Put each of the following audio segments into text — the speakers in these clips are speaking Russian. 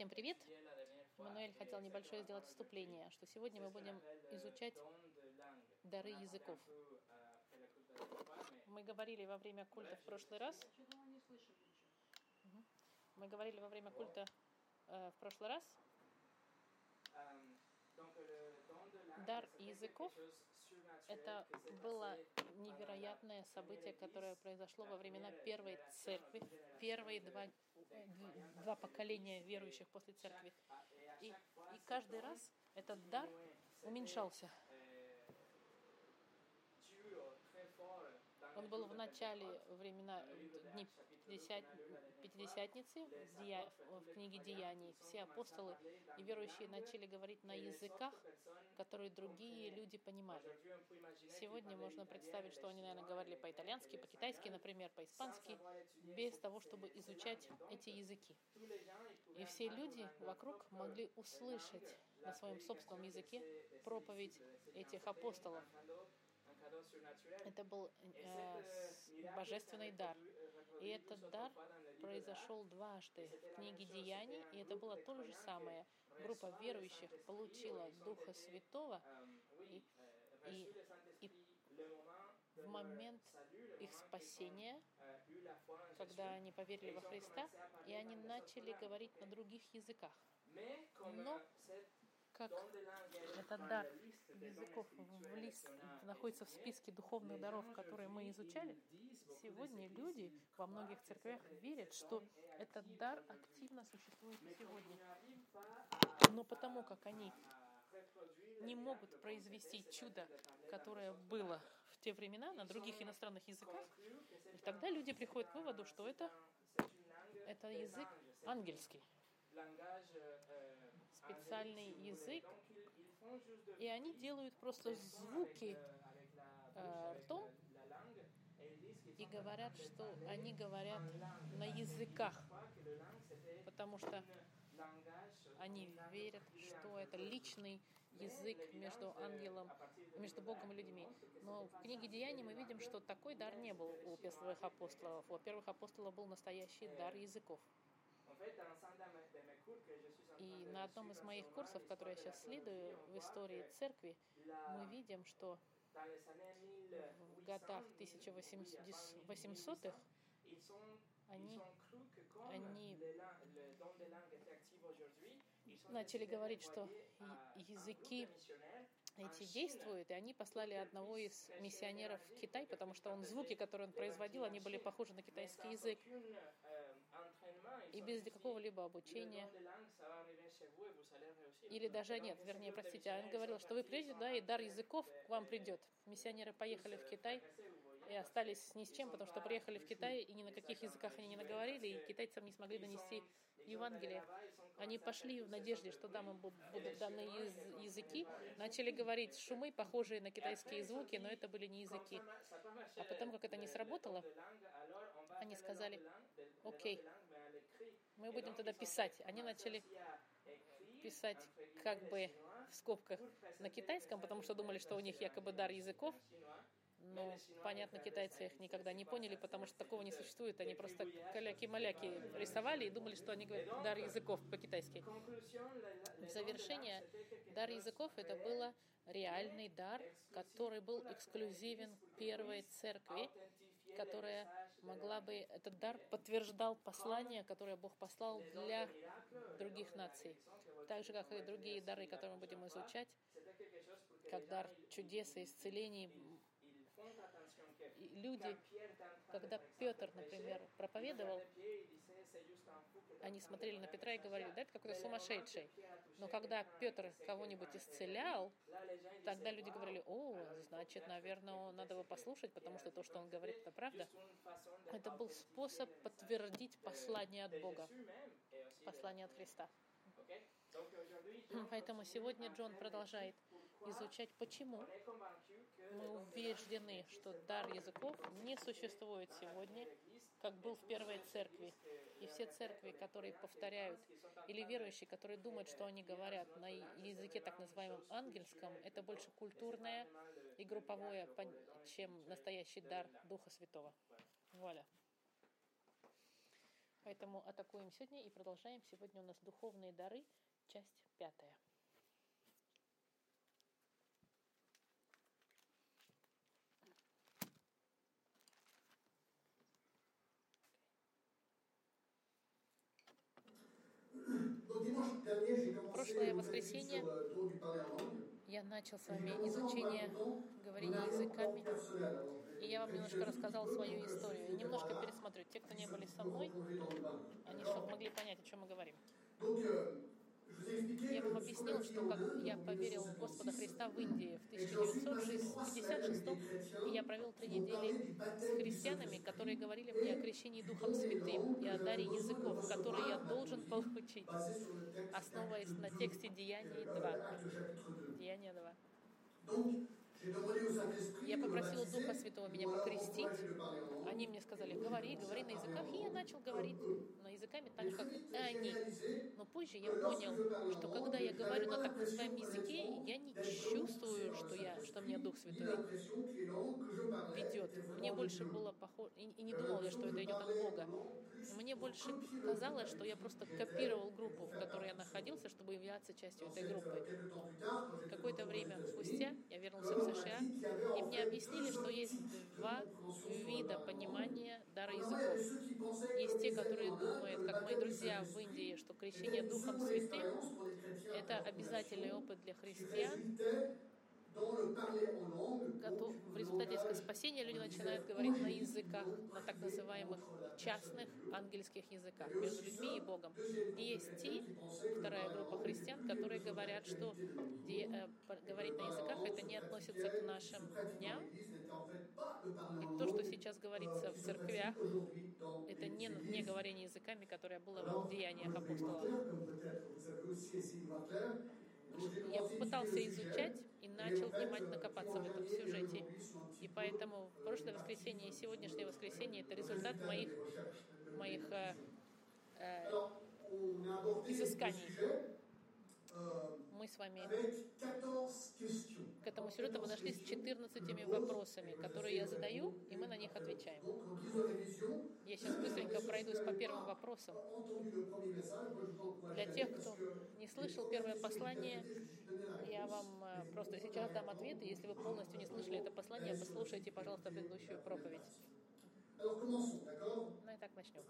Всем привет! Мануэль хотел небольшое сделать вступление, что сегодня мы будем изучать дары языков. Мы говорили во время культа в прошлый раз. Мы говорили во время культа э, в прошлый раз. Дар языков – это было невероятное событие, которое произошло во времена Первой Церкви, первые два, два поколения верующих после Церкви. И, и каждый раз этот дар уменьшался. Он был в начале времена дней Пятидесятницы в книге Деяний. Все апостолы и верующие начали говорить на языках, которые другие люди понимали. Сегодня можно представить, что они, наверное, говорили по-итальянски, по-китайски, например, по-испански, без того, чтобы изучать эти языки. И все люди вокруг могли услышать на своем собственном языке проповедь этих апостолов. Это был э, божественный дар. И этот дар произошел дважды в книге Деяний, и это было то же самое. Группа верующих получила Духа Святого, и, и, и в момент их спасения, когда они поверили во Христа, и они начали говорить на других языках. Но как этот дар языков в лист находится в списке духовных даров, которые мы изучали, сегодня люди во многих церквях верят, что этот дар активно существует сегодня. Но потому как они не могут произвести чудо, которое было в те времена на других иностранных языках, тогда люди приходят к выводу, что это, это язык ангельский специальный язык, и они делают просто звуки э, ртом и говорят, что они говорят на языках, потому что они верят, что это личный язык между ангелом, между Богом и людьми. Но в книге Деяний мы видим, что такой дар не был у первых апостолов. У первых апостолов был настоящий дар языков. И на одном из моих курсов, который я сейчас следую в истории церкви, мы видим, что в годах 1800-х они, они начали говорить, что языки эти действуют, и они послали одного из миссионеров в Китай, потому что он звуки, которые он производил, они были похожи на китайский язык и без какого-либо обучения. Или даже нет, вернее, простите, он говорил, что вы придете, да, и дар языков к вам придет. Миссионеры поехали в Китай и остались ни с чем, потому что приехали в Китай, и ни на каких языках они не наговорили, и китайцам не смогли донести Евангелие. Они пошли в надежде, что там им будут даны языки, начали говорить шумы, похожие на китайские звуки, но это были не языки. А потом, как это не сработало, они сказали, окей, мы будем тогда писать. Они начали писать как бы в скобках на китайском, потому что думали, что у них якобы дар языков, но, понятно, китайцы их никогда не поняли, потому что такого не существует. Они просто каляки-маляки рисовали и думали, что они говорят дар языков по-китайски. В завершение, дар языков — это было реальный дар, который был эксклюзивен первой церкви, которая могла бы, этот дар подтверждал послание, которое Бог послал для других наций. Так же, как и другие дары, которые мы будем изучать, как дар чудес и исцелений, люди, когда Петр, например, проповедовал, они смотрели на Петра и говорили, да, это какой-то сумасшедший. Но когда Петр кого-нибудь исцелял, тогда люди говорили, о, значит, наверное, надо его послушать, потому что то, что он говорит, это правда. Это был способ подтвердить послание от Бога, послание от Христа. Поэтому сегодня Джон продолжает изучать, почему мы убеждены, что дар языков не существует сегодня, как был в первой церкви. И все церкви, которые повторяют, или верующие, которые думают, что они говорят на языке так называемом ангельском, это больше культурное и групповое, чем настоящий дар Духа Святого. Вуаля. Поэтому атакуем сегодня и продолжаем. Сегодня у нас духовные дары, часть пятая. Прошлое воскресенье я начал с вами изучение говорения языками, и я вам немножко рассказал свою историю. И немножко пересмотрю. Те, кто не были со мной, они чтобы могли понять, о чем мы говорим. Я вам объяснил, что как я поверил в Господа Христа в Индии в 1956 и я провел три недели с христианами, которые говорили мне о крещении Духом Святым и о даре языков, которые я должен получить, основываясь на тексте Деяний 2. Деяния 2. Я попросила Духа Святого меня покрестить. Они мне сказали, говори, говори на языках. И я начал говорить на языками так, как они. Но позже я понял, что когда я говорю на так называемом языке, я не чувствую, что, я, что мне Дух Святой ведет. Мне больше было похоже, и не думал я, что это идет от Бога. Мне больше казалось, что я просто копировал группу, в которой я находился, чтобы являться частью этой группы. Какое-то время спустя я вернулся в США, и мне объяснили, что есть два вида понимания дара языков. Есть те, которые думают, как мои друзья в Индии, что крещение Духом Святым — это обязательный опыт для христиан, в результате спасения люди начинают говорить на языках, на так называемых частных ангельских языках между людьми и Богом. И есть те, вторая группа христиан, которые говорят, что де, э, говорить на языках это не относится к нашим дням. И то, что сейчас говорится в церквях, это не, не говорение языками, которое было в деяниях апостолов. Я попытался изучать и начал внимательно копаться в этом сюжете. И поэтому прошлое воскресенье и сегодняшнее воскресенье — это результат моих, моих э, э, изысканий. Мы с вами к этому сюжету подошли с 14 вопросами, которые я задаю, и мы на них отвечаем. Я сейчас быстренько пройдусь по первым вопросам. Для тех, кто не слышал первое послание, я вам э, просто сейчас дам ответы. Если вы полностью не слышали это послание, послушайте, пожалуйста, предыдущую проповедь. Ну и так начнем.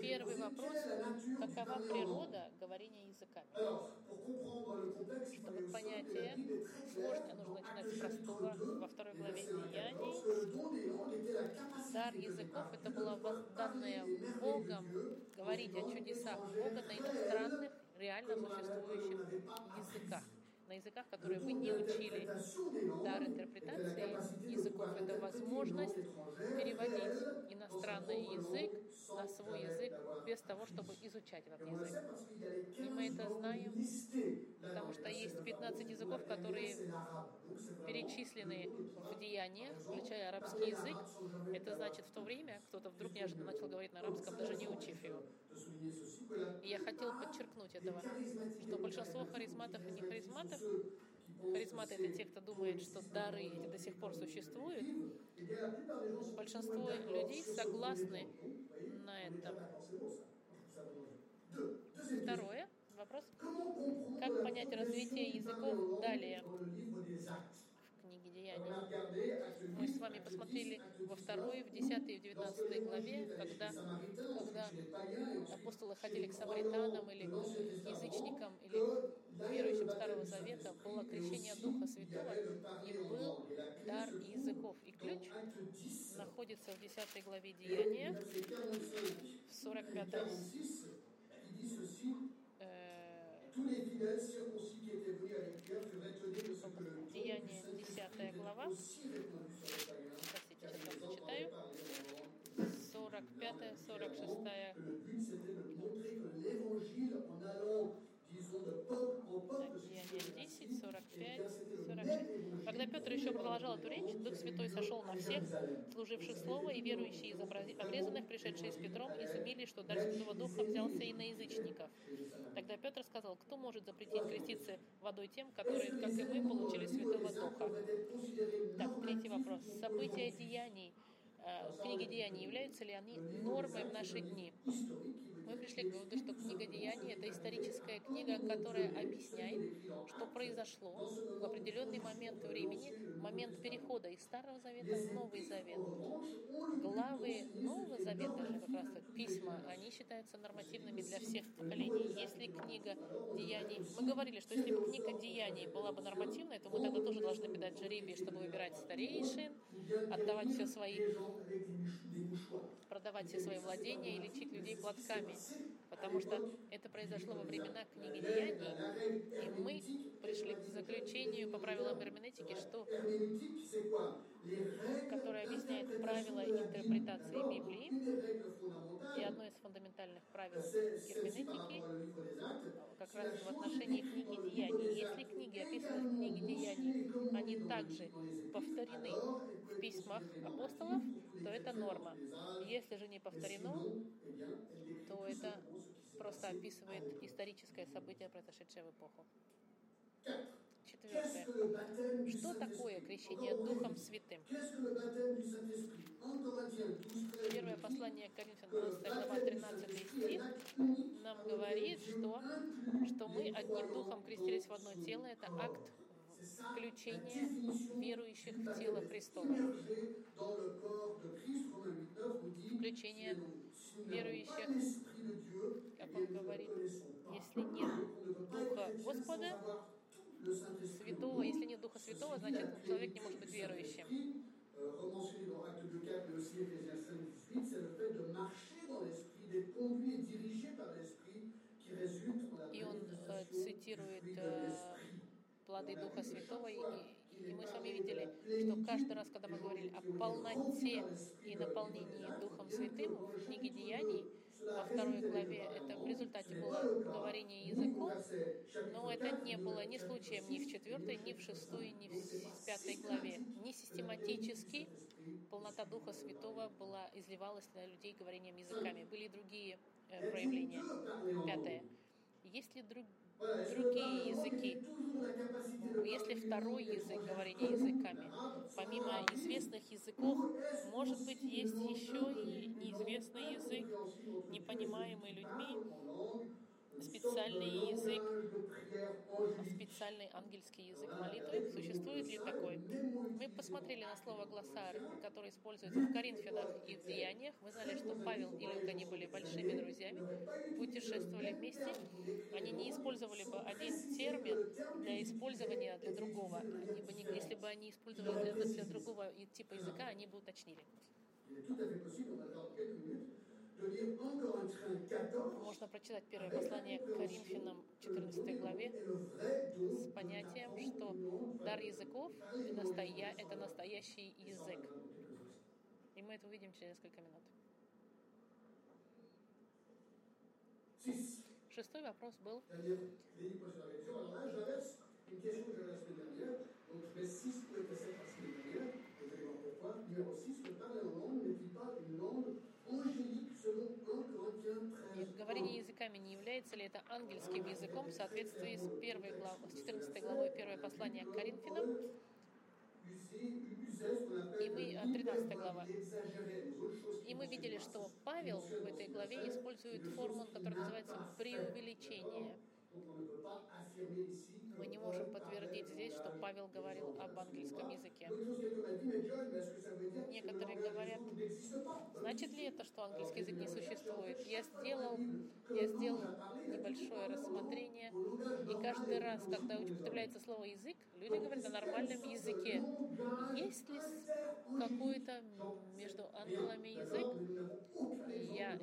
Первый вопрос. Какова природа говорения языками? Чтобы понятие сложное, нужно начинать с простого. Во второй главе Деяний дар языков — это было данное Богом говорить о чудесах Бога на иностранных, реально существующих языках на языках, которые вы не учили. Дар интерпретации языков — это возможность переводить иностранный язык на свой язык без того, чтобы изучать этот язык. И мы это знаем, потому что есть 15 языков, которые перечислены в деяниях, включая арабский язык. Это значит, в то время кто-то вдруг неожиданно начал говорить на арабском, даже не учив его. И я хотел подчеркнуть этого, что большинство харизматов и не харизматов, харизматы — это те, кто думает, что дары до сих пор существуют, большинство людей согласны на этом. Второе, вопрос. Как понять развитие языков далее? деяний. Мы с вами посмотрели во второй, в десятой и в девятнадцатой главе, когда, когда апостолы ходили к самаританам или к язычникам, или верующим Старого Завета, было крещение Духа Святого, и был дар языков. И ключ находится в десятой главе Деяния, в 45 Деяние 10 глава. Простите, сейчас зачитаю. 45 46 Деяние 10, 45, 46. Когда Петр еще продолжал эту речь, Дух Святой сошел на всех, служивших Слово, и верующие из обрезанных, пришедшие с Петром, изумились, что дар Святого Духа взялся и на язычников. Тогда Петр сказал, кто может запретить креститься водой тем, которые, как и мы, получили Святого Духа? Так, третий вопрос. События деяний э, книги Деяний, являются ли они нормой в наши дни? Мы пришли к выводу, что книга Деяний — это историческая книга, которая объясняет, что произошло в определенный момент времени, момент перехода из Старого Завета в Новый Завет. Главы Нового Завета же, как раз письма, они считаются нормативными для всех поколений. Если книга Деяний... Мы говорили, что если бы книга Деяний была бы нормативной, то мы тогда тоже должны бы дать жеребий, чтобы выбирать старейшин, отдавать все свои продавать все свои владения и лечить людей платками. Потому что это произошло во времена книги Деяний, и мы пришли к заключению по правилам герменетики, что которое объясняет правила интерпретации Библии, и одно из фундаментальных правил герменетики как раз в отношении книги Деяний. Если книги, описаны в книге Деяний, они также повторены в письмах апостолов, то это норма. Если же не повторено, то это просто описывает историческое событие, произошедшее в эпоху. Четвертое. Что такое крещение Духом Святым? Первое послание Коринфянам, 12 глава, 13 стих, нам говорит, что, что мы одним Духом крестились в одно тело. Это акт включения верующих в тело Христова. Включение верующих, как он говорит, если нет Духа Господа, Святого, если нет Духа Святого, значит человек не может быть верующим. И он э, цитирует э, плоды Духа Святого, и, и мы с вами видели, что каждый раз, когда мы говорили о полноте и наполнении Духом Святым в книге Деяний, во второй главе, это в результате было говорение языком, но это не было ни случаем ни в четвертой, ни в шестой, ни в пятой главе. Не систематически полнота Духа Святого была, изливалась на людей говорением языками. Были и другие э, проявления. Пятое. Есть ли друг, другие языки? Если второй язык говорения языками, помимо известных языков, может быть, есть еще и неизвестный язык, непонимаемый людьми, специальный язык, специальный ангельский язык молитвы. Существует посмотрели на слово «глоссар», которое используется в Коринфянах и в Деяниях. Мы знали, что Павел и Люк, они были большими друзьями, путешествовали вместе. Они не использовали бы один термин для использования для другого. Они бы не, если бы они использовали для, для другого типа языка, они бы уточнили. Можно прочитать первое послание к Коринфянам, 14 главе, с понятием, что дар языков — это настоящий язык. И мы это увидим через несколько минут. Шестой вопрос был... Une question que Говорение языками не является ли это ангельским языком в соответствии с первой главой, с 14 главой первое послание к Коринфянам? И мы, 13 глава. И мы видели, что Павел в этой главе использует форму, которая называется преувеличение. Мы не можем подтвердить здесь, что Павел говорил об английском языке. Некоторые говорят, значит ли это, что английский язык не существует? Я сделал, я сделал небольшое рассмотрение, и каждый раз, когда употребляется слово язык, люди говорят о нормальном языке. Есть ли какой-то между ангелами язык? Я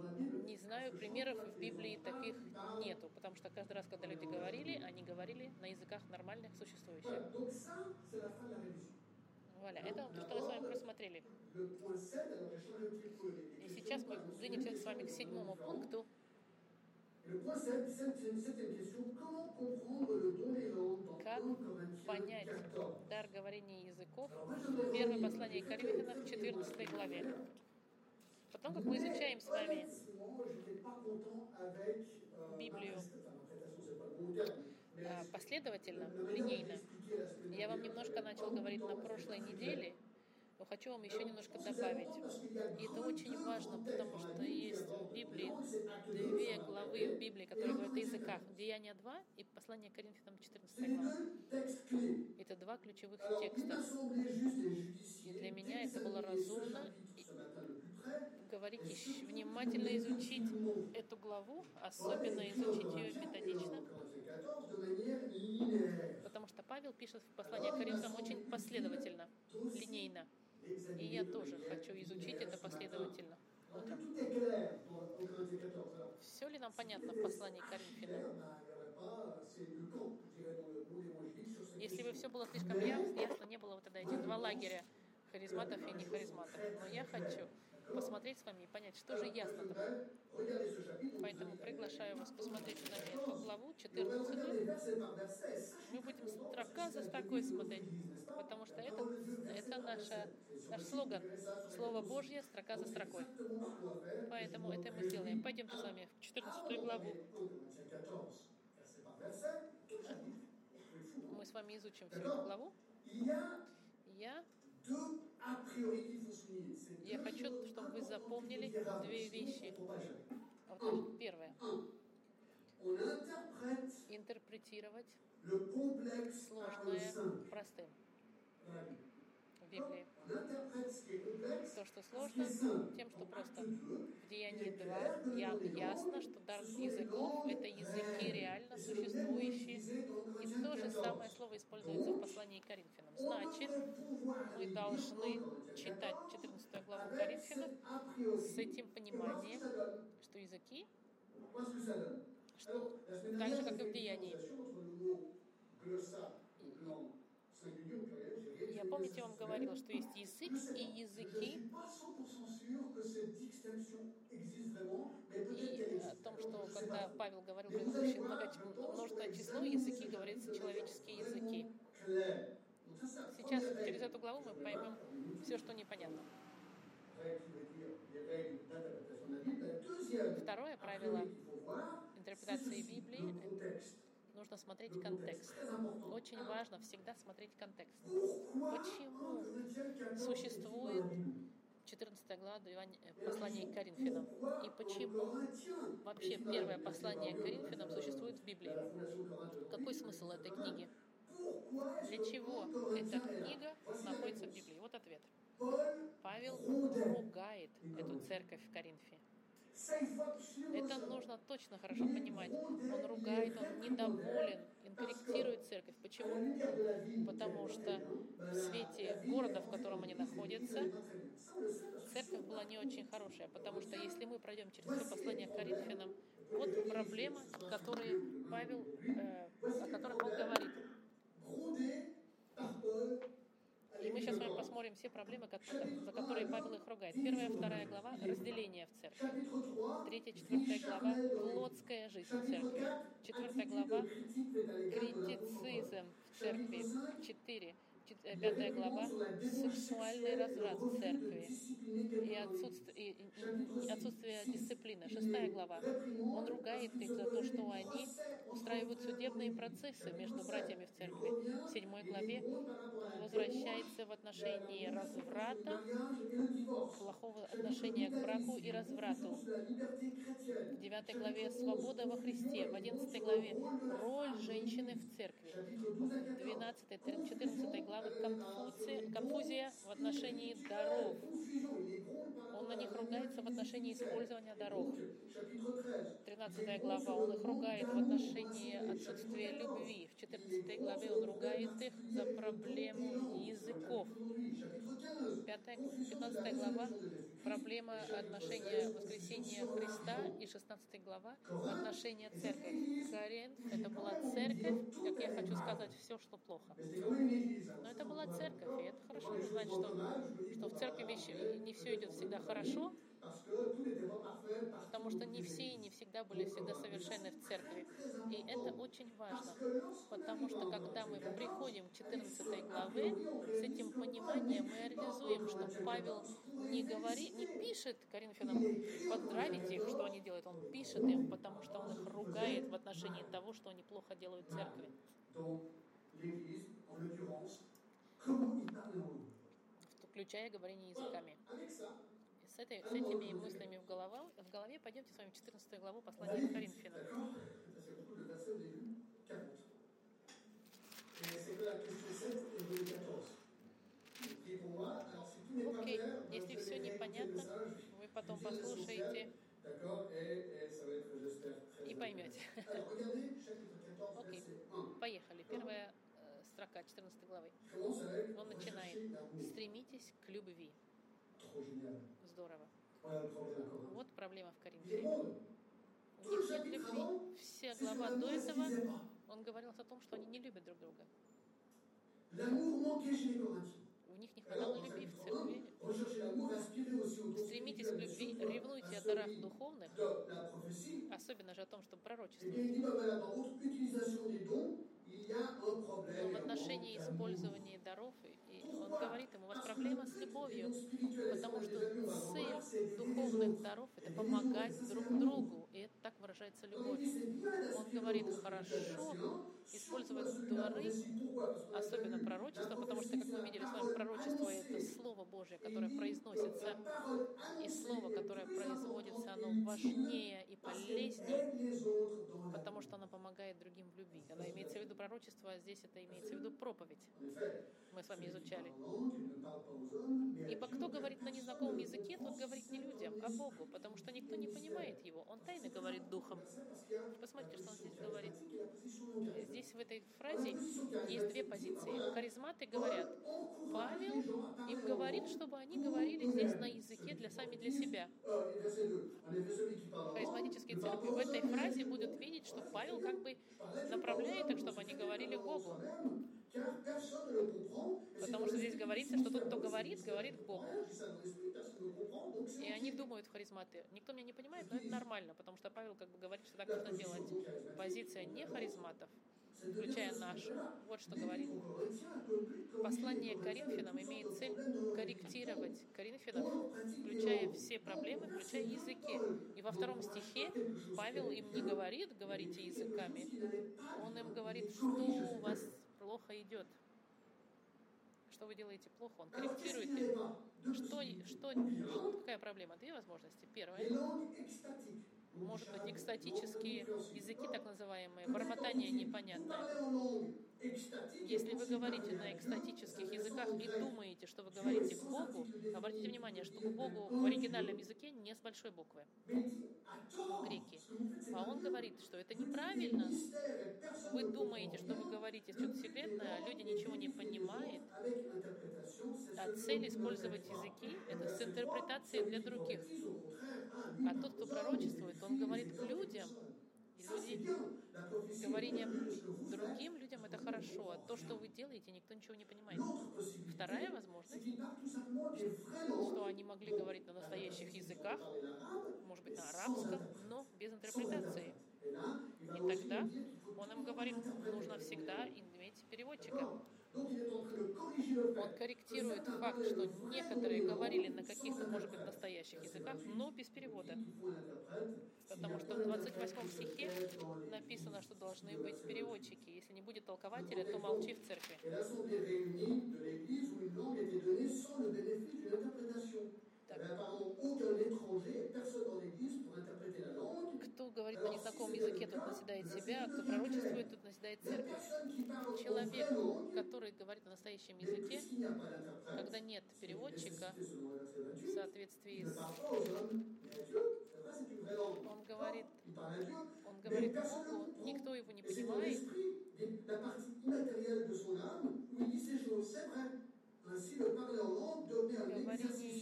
не знаю, примеров в Библии таких нету, потому что каждый раз, когда люди говорили, они говорили на языках нормальных, существующих. Вуаля, это то, что мы с вами просмотрели. И сейчас мы двинемся с вами к седьмому пункту. Как понять дар говорения языков? Первое послание Коринфянам в 14 главе. Потом, как мы изучаем с вами Библию последовательно, линейно. Я вам немножко начал говорить на прошлой неделе Но хочу вам еще немножко добавить. И это очень важно, потому что есть в Библии две главы в Библии, которые говорят о языках. Деяния 2 и послание Коринфянам 14 глава. Это два ключевых текста. И для меня это было разумно говорить, внимательно изучить эту главу, особенно изучить ее методично. Потому что Павел пишет в послании к Коринфянам очень последовательно, линейно. И я тоже хочу изучить это последовательно. Утром. Все ли нам понятно в послании к Коринфянам? Если бы все было слишком ясно, не было бы тогда этих два лагеря харизматов и не харизматов. Но я хочу посмотреть с вами и понять, что же ясно там. Поэтому приглашаю вас посмотреть на эту главу 14. Мы будем строка за строкой смотреть, потому что это, это наша, наш слоган. Слово Божье, строка за строкой. Поэтому это мы сделаем. Пойдемте с вами в 14 главу. Мы с вами изучим всю эту главу. Я я хочу, чтобы вы запомнили две вещи. Первое. Интерпретировать сложное простым в Библии. То, что сложно, тем, что просто в Деянии 2 ясно, что дар языков — это языки реально существующие. И то же самое слово используется в послании к Коринфянам. Значит, мы должны читать 14 главу Коринфянам с этим пониманием, что языки, что, так же, как и в Деянии. Я вам говорила, что есть язык и языки. И о том, что когда Павел говорил предыдущее множество число языки, говорится человеческие языки. Сейчас через эту главу мы поймем все, что непонятно. Второе правило интерпретации Библии нужно смотреть контекст. Очень важно всегда смотреть контекст. Почему существует 14 глава э, послания к Коринфянам. И почему вообще первое послание к Коринфянам существует в Библии? Какой смысл этой книги? Для чего эта книга находится в Библии? Вот ответ. Павел ругает эту церковь в Коринфе. Это нужно точно хорошо понимать. Он ругает, он недоволен, он корректирует церковь. Почему? Потому что в свете города, в котором они находятся, церковь была не очень хорошая. Потому что если мы пройдем через все послание к Коринфянам, вот проблема, которые Павел, э, о которых он говорит. Мы сейчас с вами посмотрим все проблемы, за которые Павел их ругает. Первая, вторая глава — разделение в церкви. Третья, четвертая глава — плотская жизнь в церкви. Четвертая глава — критицизм в церкви. Четыре пятая глава, сексуальный разврат в церкви и отсутствие, и отсутствие дисциплины. Шестая глава, он ругает их за то, что они устраивают судебные процессы между братьями в церкви. В седьмой главе возвращается в отношении разврата, плохого отношения к браку и разврату. В девятой главе «Свобода во Христе». В одиннадцатой главе «Роль женщины в церкви». В двенадцатой, четырнадцатой главе главы конфузия, конфузия в отношении даров. Он на них ругается в отношении использования даров. 13 глава. Он их ругает в отношении отсутствия любви. В 14 главе он ругает их за проблему языков. 5, 15 глава проблема отношения воскресения Христа и 16 глава отношения церкви. Коринф — это была церковь, как я хочу сказать, все, что плохо. Но это была церковь, и это хорошо знать, что, что в церкви не все идет всегда хорошо, потому что не все и не всегда были всегда совершенны в церкви. И это очень важно, потому что когда мы приходим к 14 главы, с этим пониманием мы реализуем, что Павел не говорит, не пишет Коринфянам поздравить их, что они делают, он пишет им, потому что он их ругает в отношении того, что они плохо делают в церкви. включая говорение языками. С, этой, с этими мыслями в, голова, в голове пойдемте с вами в 14 главу послания к Коринфянам. d'accord Parce que beaucoup de versets au début, 40. Et c'est que la question 7 et le 14. Et pour moi, alors si tout n'est pas Окей, clair, если все непонятно, вы потом послушаете и поймете. Alors regardez chapitre 14, Окей, 1. поехали. Первая э, строка 14 главы. Он начинает. Стремитесь к любви. Здорово. Вот проблема в Коринфе. У них нет любви. Вся глава до этого, он говорил о том, что они не любят друг друга. У них не хватало любви в chapitre 1, церкви. Стремитесь к любви, ревнуйте о дарах духовных, особенно же о том, Eh un problème. Но в отношении использования даров, и он говорит им, у вас проблема с любовью, потому что цель духовных даров – это помогать друг другу, и это так выражается любовь. Он говорит, хорошо использовать дары, особенно пророчество, потому что, как мы видели с вами, пророчество – это Слово Божье, которое произносится, и Слово, которое производится, оно важнее и полезнее, потому что оно помогает другим в любви. Когда имеется в виду пророчество, а здесь это имеется в виду проповедь. Мы с вами изучали. Ибо кто говорит на незнакомом языке, тот говорит не людям, а Богу, потому что никто не понимает его. Он тайно говорит духом. Посмотрите, что он здесь говорит. Здесь в этой фразе есть две позиции. Харизматы говорят, Павел им говорит, чтобы они говорили здесь на языке для сами для себя. Харизматические церкви в этой фразе будут видеть, что Павел как бы направляет их, чтобы они говорили Богу. Потому что здесь говорится, что тот, кто говорит, говорит к Богу. И они думают, харизматы, никто меня не понимает, но это нормально, потому что Павел как бы говорит, что так нужно делать. Позиция не харизматов, включая нашу, вот что говорит. Послание Коринфянам имеет цель корректировать Коринфянов, включая все проблемы, включая языки. И во втором стихе Павел им не говорит, говорите языками, он им говорит, что у вас плохо идет, что вы делаете плохо, он корректирует их. Что, что, какая проблема? Две возможности. Первая, может быть, экстатические языки, так называемые, бормотание непонятное. Если вы говорите на экстатических языках и думаете, что вы говорите к Богу, обратите внимание, что к Богу в оригинальном языке не с большой буквы, греки. А он говорит, что это неправильно. Вы думаете, что вы говорите что-то секретное, а люди ничего не понимают. А цель использовать языки — это с интерпретацией для других. А тот, кто пророчествует, он говорит к людям. Люди, говорение другим людям — это хорошо, а то, что вы делаете, никто ничего не понимает. Вторая возможность, что они могли говорить на настоящих языках, может быть, на арабском, но без интерпретации. И тогда он им говорит, нужно всегда иметь переводчика. Он корректирует факт, что некоторые говорили на каких-то, может быть, настоящих языках, но без перевода. Потому что в 28 стихе написано, что должны быть переводчики. Если не будет толкователя, то молчи в церкви. Кто говорит на незнакомом языке, тот наседает себя, а кто пророчествует, тот наседает церковь. Человек, который говорит на настоящем языке, когда нет переводчика, в соответствии с... Он говорит, он говорит Богу, никто его не понимает, Говорение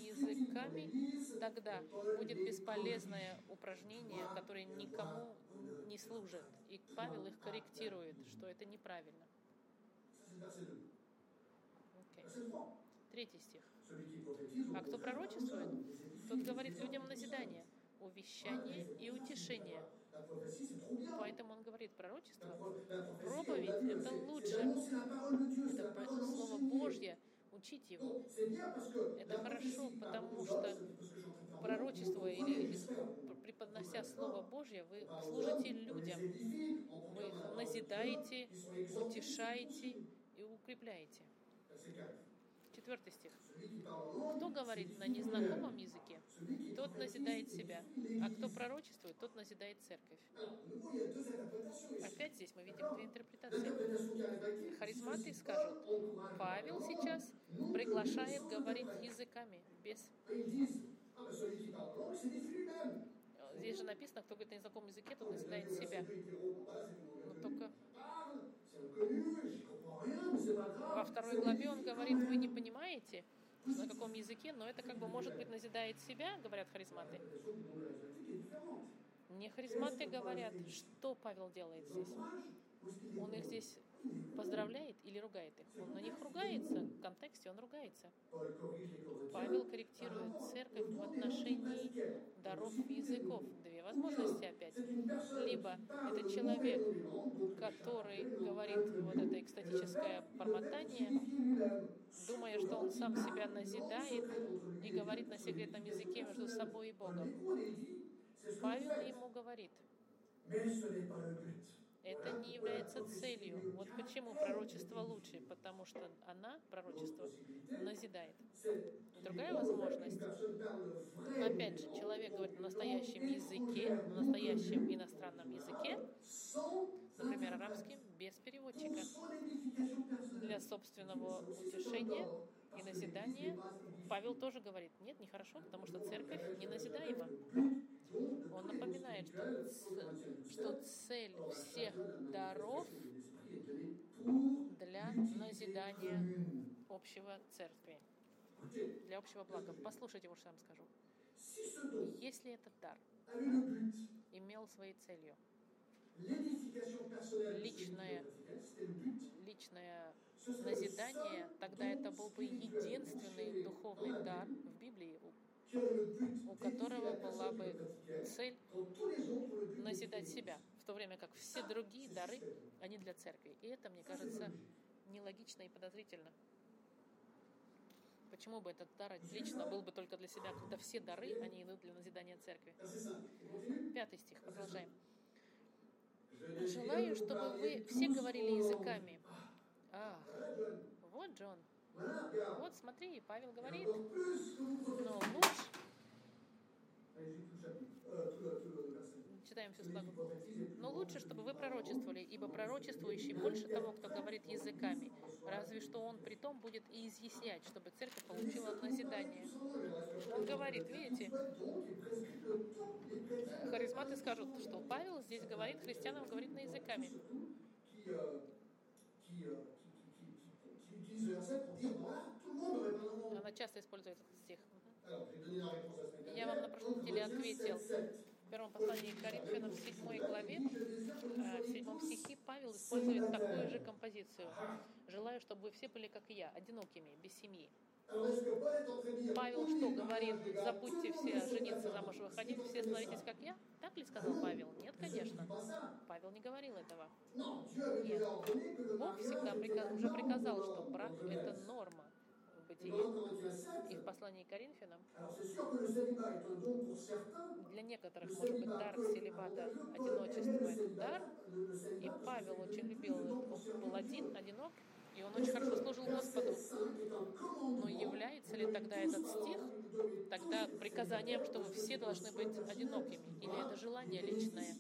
языками тогда будет бесполезное упражнение, которое никому не служит. И Павел их корректирует, что это неправильно. Окей. Третий стих. А кто пророчествует, тот говорит людям назидание, увещание и утешение. Поэтому он говорит, пророчество, проповедь — это лучше. Это Слово Божье, учить его. Это хорошо, потому что пророчество или преподнося Слово Божье, вы служите людям. Вы назидаете, утешаете и укрепляете. Четвертый стих. Кто говорит на незнакомом языке, тот назидает себя, а кто пророчествует, тот назидает церковь. Опять здесь мы видим две интерпретации. Харизматы скажут, Павел сейчас приглашает говорить языками без... Здесь же написано, кто говорит на незнакомом языке, тот назидает себя. 2, il dit, oh, voilà, c'est tout le Но monde только parle, c'est reconnu, j'y comprends rien, mais c'est pas grave. Главе он говорит, вы не понимаете, на каком языке, но это как бы, может быть, назидает себя, говорят харизматы. Не харизматы говорят, что Павел делает здесь. Он их здесь поздравляет или ругает их? Он на них ругается, в контексте он ругается. Павел корректирует церковь в отношении даров языков. Две возможности опять. Либо это человек, который говорит вот это экстатическое бормотание, думая, что он сам себя назидает и говорит на секретном языке между собой и Богом. Павел ему говорит, Это не является целью. Вот почему пророчество лучше, потому что она, пророчество, назидает. Другая возможность, опять же, человек говорит на настоящем языке, на настоящем иностранном языке, например, арабским, без переводчика, для собственного утешения и назидания. Павел тоже говорит, нет, нехорошо, потому что церковь не назидаема. Он напоминает, что, что цель всех даров для назидания общего церкви, для общего блага. Послушайте, вот что я вам скажу. Если этот дар имел своей целью Личное. личное назидание, тогда это был бы единственный духовный дар в Библии, у- которого была бы цель назидать себя, в то время как все другие дары, они для церкви. И это, мне кажется, нелогично и подозрительно. Почему бы этот дар лично был бы только для себя, когда все дары, они идут для назидания церкви? Verset 5. On continue Пятый стих, продолжаем. Желаю, чтобы вы все говорили языками. John. вот Джон. Вот смотри, Павел говорит, но лучше, читаем все plus Но лучше, чтобы вы пророчествовали, ибо пророчествующий больше того, кто говорит языками. Разве что он при том будет и изъяснять, чтобы церковь получила назидание. Он говорит, видите, харизматы скажут, что Павел здесь говорит, христианам говорит на языками. Она часто использует этот стих. Я вам на прошлой неделе ответил. 7, В первом послании к Коринфянам в седьмой главе, э, в soyez седьмом tous стихе Павел использует такую же композицию. Желаю, чтобы вы все были, как я, одинокими, без семьи. Павел что говорит? Забудьте все жениться замуж выходить, все становитесь как я? Так ли сказал Павел? Нет, конечно. Павел не говорил этого. Нет. Бог всегда était прика- la уже приказал, что брак это норма бытии. dans 1 Corinthiens И 7, в послании к Коринфянам для некоторых, может быть, дар aimait одиночество это дар. И Павел очень любил, он был один, одинок, и он очень хорошо служил Господу. Но является ли тогда этот стих тогда приказанием, что вы все должны быть одинокими? Или это желание личное?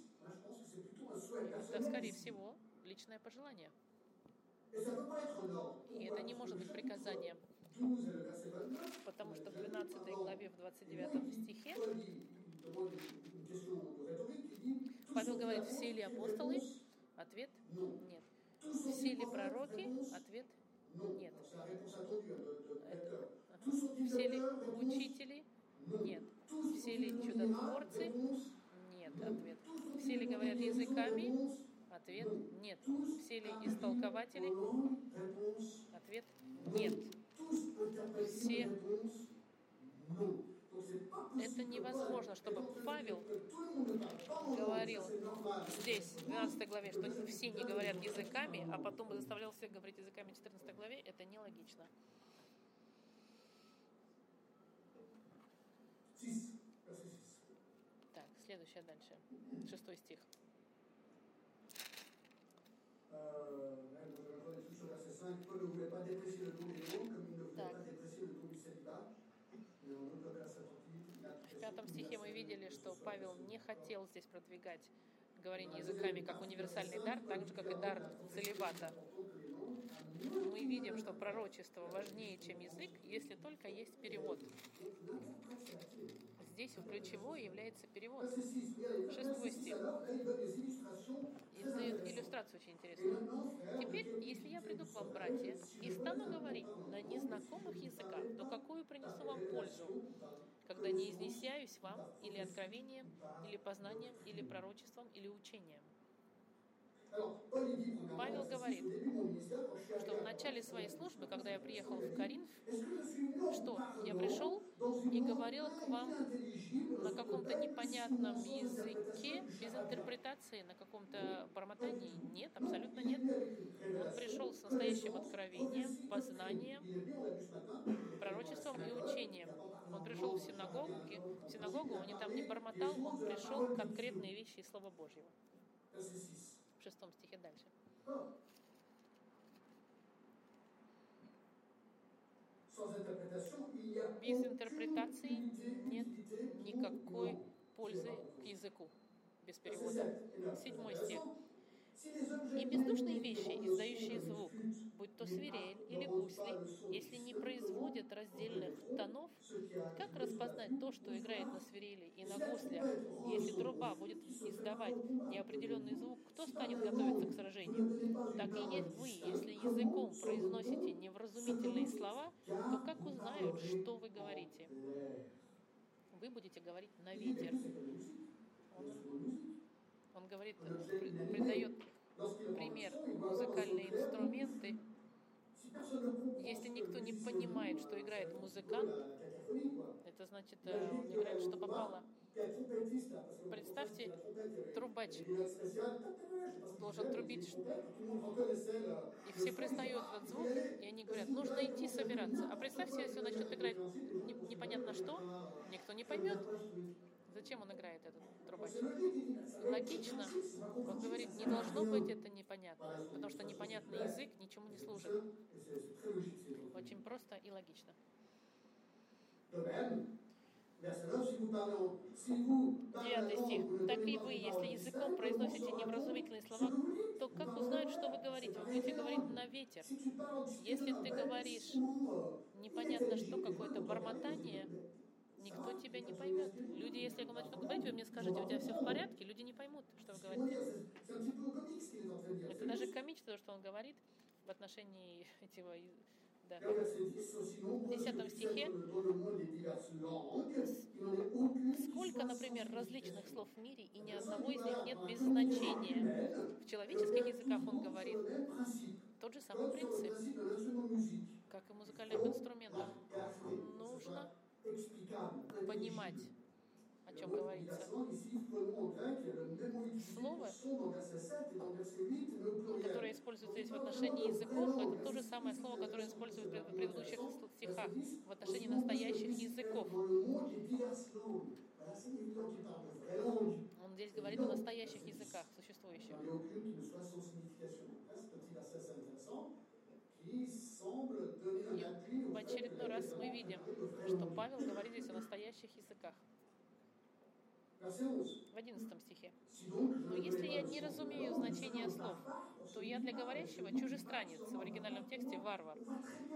Это, скорее всего, личное пожелание. И это не может быть приказанием, потому что в 12 главе, в 29 стихе Павел говорит, все ли апостолы? Ответ – нет. Все ли пророки? Ответ – нет. Все ли учители? Нет. Все ли чудотворцы? Нет. Ответ. Все ли говорят языками? Ответ – нет. Все ли истолкователи? Ответ – нет. Все. Это невозможно, чтобы Павел говорил здесь, в 12 главе, что все не говорят языками, а потом заставлял всех говорить языками в 14 главе. Это нелогично. Так, следующее дальше. Шестой стих. Euh, même, je vais revenir tout sur verset 5. Paul ne voulait pas déprécier le don des langues comme il ne voulait Так, целовать. В пятом стихе мы видели, что Павел не хотел здесь продвигать говорение языками как универсальный дар, так же, как и дар целебата. Мы видим, что пророчество важнее, чем язык, если только есть перевод. Здесь ключевой является перевод. Шестой стих. И дает иллюстрацию очень интересную. Теперь, если я приду к вам, братья, и стану говорить на незнакомых языках, то какую принесу вам пользу, когда не изнесяюсь вам или откровением, или познанием, или пророчеством, или учением? Павел говорит, что в начале своей службы, когда я приехал в Коринф, что я пришел и говорил к вам на каком-то непонятном языке, без интерпретации, на каком-то бормотании? Нет, абсолютно нет. Он пришел с настоящим откровением, познанием, пророчеством и учением. Он пришел в синагогу, в синагогу, он там не бормотал, он пришел конкретные вещи из Слова Божьего в шестом стихе дальше. Без интерпретации нет никакой пользы к языку без перевода. Седьмой стих. И бездушные вещи, издающие звук, будь то свирель или гусли, если не производят раздельных тонов, как распознать то, что играет на свирели и на гуслях? Если труба будет издавать неопределенный звук, кто станет готовиться к сражению? Так и есть вы, если языком произносите невразумительные слова, то как узнают, что вы говорите? Вы будете говорить на ветер. Он, он говорит, придает пример музыкальные инструменты. Если никто не понимает, что играет музыкант, это значит, э, он играет, что попало. Представьте, трубач должен трубить, и все признают этот звук, и они говорят, нужно идти собираться. А представьте, если он начнет играть непонятно что, никто не поймет. Зачем он играет этот трубач? Логично. Он говорит, не должно быть это непонятно, потому что непонятный язык ничему не служит. Очень просто и логично. Девятый стих. Так и вы, если языком произносите невразумительные слова, то как узнают, что вы говорите? Вы будете говорить на ветер. Если ты говоришь непонятно что, какое-то бормотание, никто тебя не поймет. Люди, если я начну говорить, вы мне скажете, у тебя все в порядке, люди не поймут, что вы говорите. Это даже комично, то, что он говорит в отношении этого да. В десятом стихе сколько, например, различных слов в мире, и ни одного из них нет без значения. В человеческих языках он говорит тот же самый принцип, как и музыкальных инструментах. Нужно понимать, о чем говорится. Слово, которое используется здесь в отношении языков, это то же самое слово, которое используется в предыдущих стихах в отношении настоящих языков. Он здесь говорит о настоящих языках, существующих. И в очередной раз мы видим, что Павел говорит здесь о настоящих языках. В одиннадцатом стихе. Но если я не разумею значение слов, то я для говорящего чужестранец, в оригинальном тексте варвар,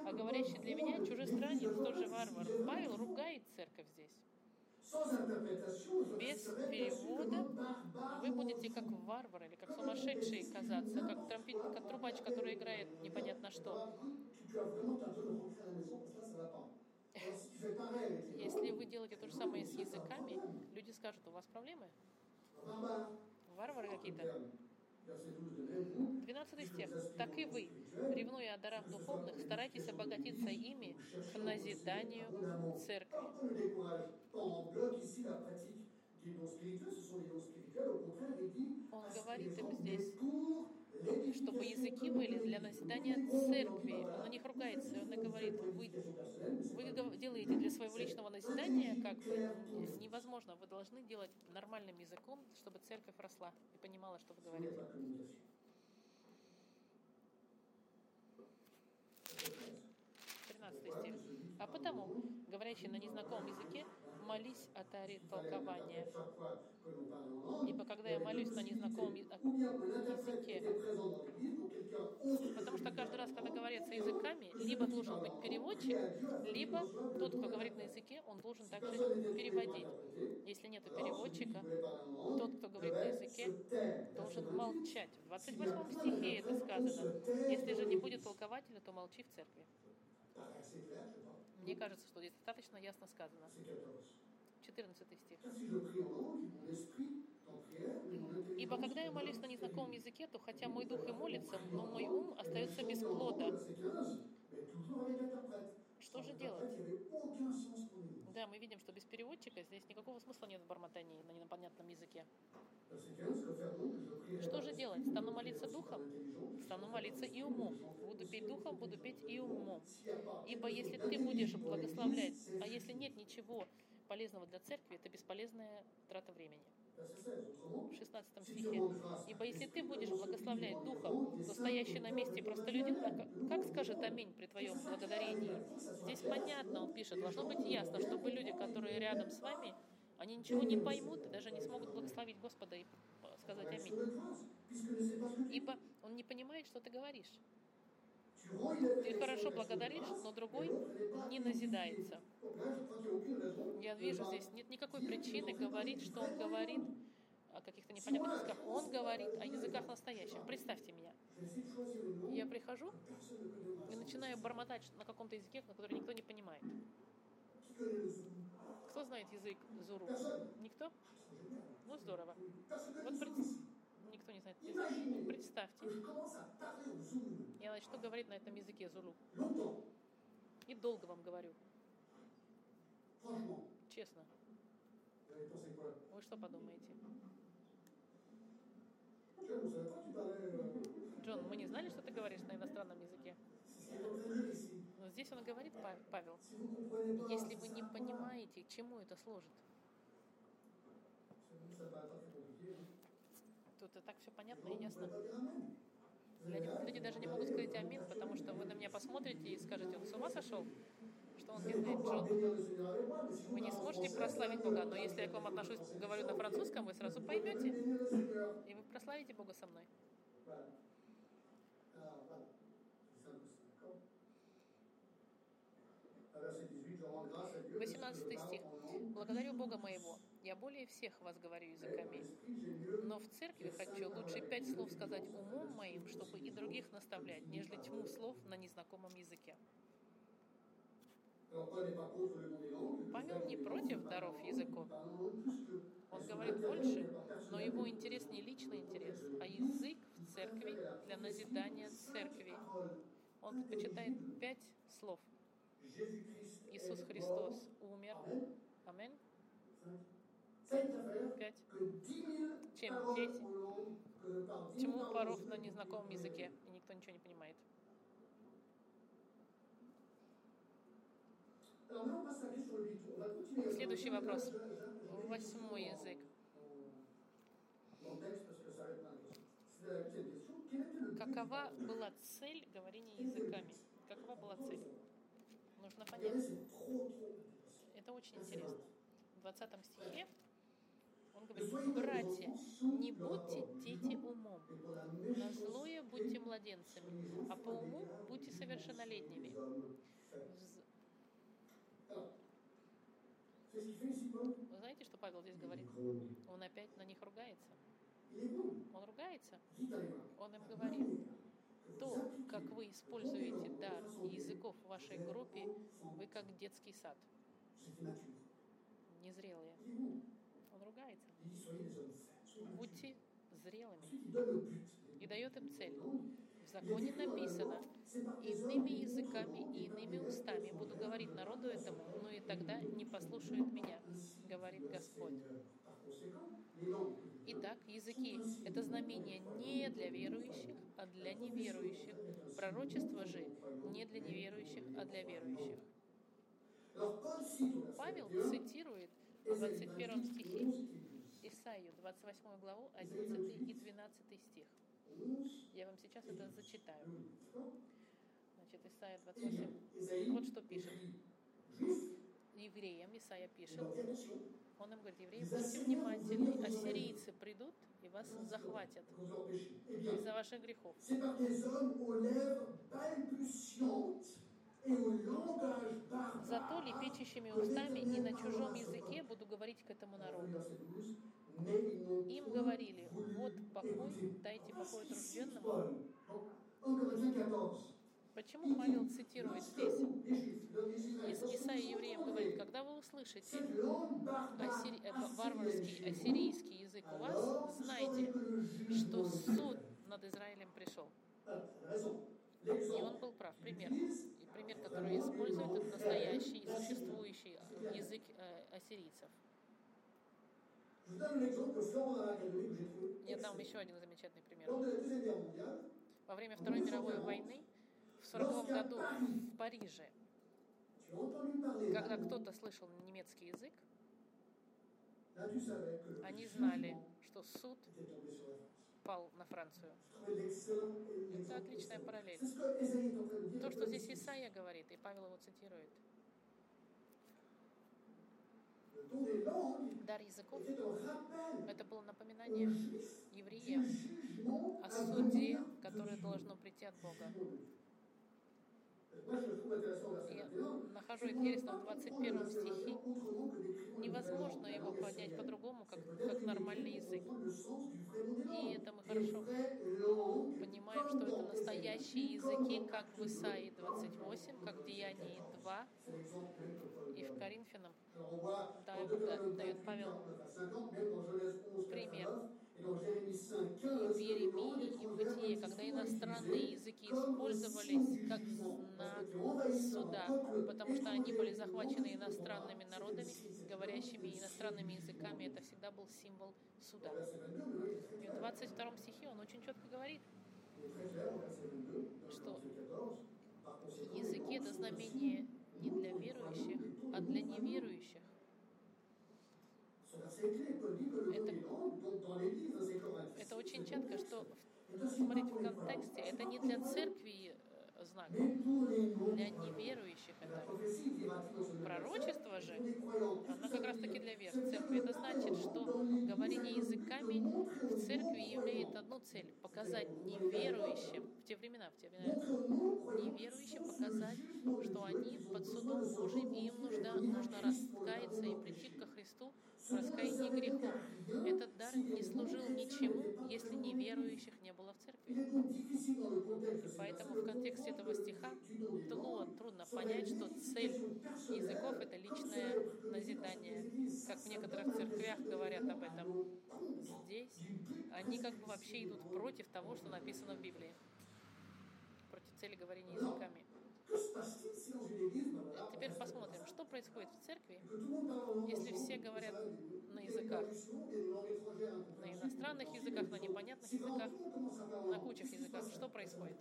а говорящий для меня чужестранец тоже варвар. Павел ругает церковь здесь. Без перевода вы будете как варвар или как сумасшедший казаться, как, трампит, как трубач, который играет непонятно что. Если вы делаете то же самое с языками, люди скажут, у вас проблемы? Варвары какие-то. 12 стих. «Так и вы, ревнуя о дарах духовных, старайтесь обогатиться ими к назиданию церкви». Он говорит им здесь, чтобы языки были для назидания церкви. Он на них ругается, он говорит, вы, вы делаете для своего личного назидания, как бы невозможно. Вы должны делать нормальным языком, чтобы церковь росла и понимала, что вы говорите. Стих. Поэтому, говорящий на незнакомом языке, молись о таре толкования. Ибо когда я молюсь на незнакомом языке, потому что каждый раз, когда говорится языками, либо должен быть переводчик, либо тот, кто говорит на языке, он должен также переводить. Если нет переводчика, тот, кто говорит на языке, должен молчать. В 28 стихе это сказано. Если же не будет толкователя, то молчи в церкви. Мне кажется, что здесь достаточно ясно сказано. C'est 14. 14 стих. Ибо когда я молюсь на незнакомом языке, то хотя мой дух и молится, но мой ум остается без плода. C'est 15, mais toujours avec interprète. Что же делать? Да, мы видим, что без переводчика здесь никакого смысла нет в бормотании на непонятном языке. Verset 15, que faire donc Je prierai Что par же l'esprit, делать? Стану молиться par духом? l'intelligence. Стану молиться и умом. Буду петь духом, буду петь и умом. Ибо если ты будешь благословлять, а если нет ничего полезного для церкви, это бесполезная трата времени. Verset 16, autrement, В 16 si tu стихе. Ибо если ты будешь благословлять Духом, стоящий на месте простолюдин, а как- как скажет аминь при твоем благодарении? Здесь понятно, он пишет, должно быть ясно, чтобы люди, которые рядом с вами, они ничего не поймут и даже не смогут благословить Господа и сказать аминь. Ибо он не понимает, что ты говоришь. Ты хорошо благодаришь, но другой не назидается. Я вижу здесь нет никакой причины говорить, что он говорит о каких-то непонятных языках. Он говорит о языках настоящих. Представьте меня. Langue Я прихожу и начинаю бормотать на каком-то языке, на который никто не понимает. Кто знает язык Зуру? Никто? Ну здорово. Вот connaît знает язык. Imaginez Представьте, я начну говорить на этом языке Зулу. И долго вам говорю, честно. Вы что подумаете? Джон, мы не знали, что ты говоришь на иностранном языке. Но здесь он говорит, Па- Павел, если вы не понимаете, чему это служит. Тут и так все понятно и ясно. Люди, люди даже не могут сказать амин, потому что вы на меня посмотрите и скажете, он с ума сошел? Что он делает, Джон? Вы не сможете прославить Бога, но если я к вам отношусь, говорю на французском, вы сразу поймете, и вы прославите Бога со мной. Voilà. Alors, voilà. C'est simple, c'est d'accord À verset 18, je rends grâce à Dieu. parce que 18 je parle стих. Благодарю Бога моего. Я более всех вас говорю языками. Но в церкви хочу лучше пять слов сказать умом моим, чтобы и других наставлять, нежели тьму слов на незнакомом языке. Павел не против даров que- Он говорит больше, но его интерес не личный интерес, а язык в церкви для назидания церкви. Он предпочитает пять слов. Иисус Христос умер. Amen. Аминь. Ça, il préfère Пять. que 10 000 Чем paroles десять? en langue, que par 10 000 Тьму paroles паров на незнакомом языке, и никто ничего не понимает. Alors maintenant, on passe à la question 8. On va continuer. Следующий вопрос. Восьмой язык. Какова была цель говорения языками? Какова была цель? Нужно понять. Это очень интересно. В 20 стихе говорит, братья, не будьте дети умом, на злое будьте младенцами, а по уму будьте совершеннолетними. Вы знаете, что Павел здесь говорит? Он опять на них ругается. Он ругается. Он им говорит, то, как вы используете дар языков в вашей группе, вы как детский сад, незрелые. Il est bon. Он ругается. Будьте зрелыми. И дает им цель. Non, В законе написано, иными языками и иными устами буду говорить народу этому, но и тогда не послушают меня, говорит Господь. Vous Итак, языки – это знамение не для верующих, а для неверующих. Пророчество же не для неверующих, а для верующих. Павел 21, цитирует 21 стихе 11 et 12. Исаию, 28 главу, 11 и 12 стих. 11, Я вам сейчас это зачитаю. 12. Значит, Исаия Eh bien, 28. Ésaïe Вот что пишет. евреям, Исаия пишет, он им говорит, евреи, будьте внимательны, ассирийцы придут и вас захватят из-за ваших грехов. Зато лепечущими устами и на чужом языке буду говорить к этому народу. Verset 12, mais ils n'ont Им говорили, вот покой, дайте покой тружденному. Paul. Donc, 1 Corinthiens 14. Почему Павел цитирует здесь? vous, les Juifs, le- les Israélites, Ис- lorsque Исаия vous евреям говорит, когда вы услышите ассири- э, варварский, ассирийский язык у вас, знайте, что суд над Израилем пришел. Ah. И он был прав. Пример. Utilise И пример, который использует, это настоящий и существующий язык э, ассирийцев. Я дам еще один замечательный пример. Во время Второй мировой войны в 1940 году в Париже, когда кто-то слышал немецкий язык, они знали, что суд était tombé sur la France. пал на Францию. Это отличная параллель. То, что здесь Исаия говорит, и Павел его цитирует. Дар языков это было напоминание евреям о суде, которое должно прийти от Бога. Я 21. нахожу C'est qu'on интересно ne в peut pas 21 comprendre le verset стихе, 21 autrement que décrivant une невозможно его понять по-другому, как, как нормальный язык. И это мы хорошо понимаем, что это настоящие языки, как в Исаии 28, как в Деянии 2 C'est l'exemple même que Paul и в. Коринфянам. Дает 28, Павел 49 à 50, même dans Genèse 11, пример. 89, et dans Jérémie 5, И 15, в Иеремии и в Бытие, когда иностранные языки использовались как знак суда, потому что они были захвачены иностранными народами, говорящими иностранными языками, это всегда был символ суда. И в 22 стихе он очень четко говорит, что языки это знамение не для верующих, а для неверующих. Это очень четко, что, смотрите, в контексте, это не для церкви э, знак, для неверующих это. Пророчество же, оно как раз таки для вер церкви. Это значит, что говорение языками в церкви имеет одну цель – показать неверующим в те времена, в те времена, неверующим показать, что они под судом Божьим, и им нужно, нужно раскаяться и прийти ко Христу в раскаянии грехов. Этот дар не служил ничему, если неверующих не было в церкви. Поэтому в контексте этого стиха трудно, трудно понять, что цель языков — это личное назидание. Как в некоторых церквях говорят об этом. Здесь они как бы вообще идут против того, что написано в Библии. Против цели говорения языками. Теперь посмотрим, что происходит в церкви, если все говорят на языках, на иностранных языках, на непонятных языках, на кучах языках. Что происходит?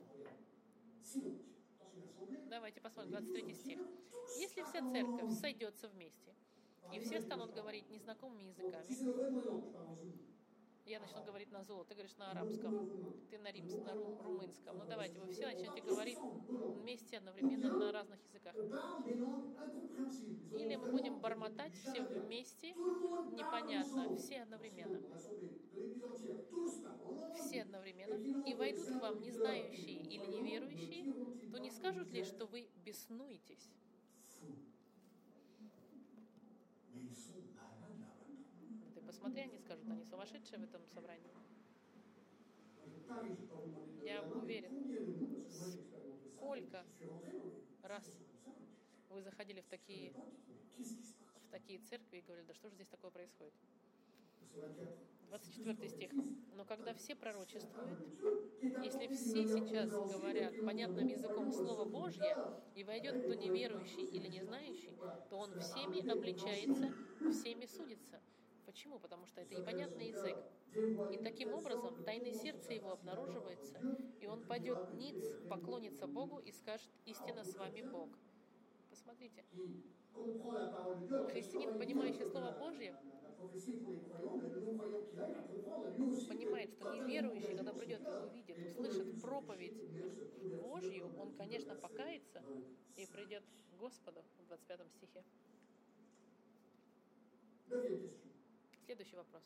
Давайте посмотрим 23 стих. Если вся церковь сойдется вместе, и все станут говорить незнакомыми языками, я начну говорить на золото, ты говоришь на арабском, ты на, римс, на ру, румынском. Ну давайте, вы все начнете говорить вместе одновременно на разных языках. Или мы будем бормотать все вместе, непонятно, все одновременно. Все одновременно. И войдут к вам не знающие или неверующие, то не скажут ли, что вы беснуетесь? Ты посмотри, они скажут, они сумасшедшие в этом собрании. Я уверен, сколько раз вы заходили в такие, в такие церкви и говорили, да что же здесь такое происходит? 24 стих. Но когда все пророчествуют, если все сейчас говорят понятным языком Слово Божье, и войдет кто неверующий или не знающий, то он всеми обличается, всеми судится. Почему? Потому что это непонятный язык. И таким образом тайное сердце его обнаруживается, и он пойдет ниц, поклонится Богу и скажет, истинно с вами Бог. Посмотрите. Христианин, понимающий Слово Божье, понимает, что неверующий, когда придет и увидит, услышит про проповедь Божью, он, конечно, покается и придет к Господу в 25 стихе. Следующий вопрос.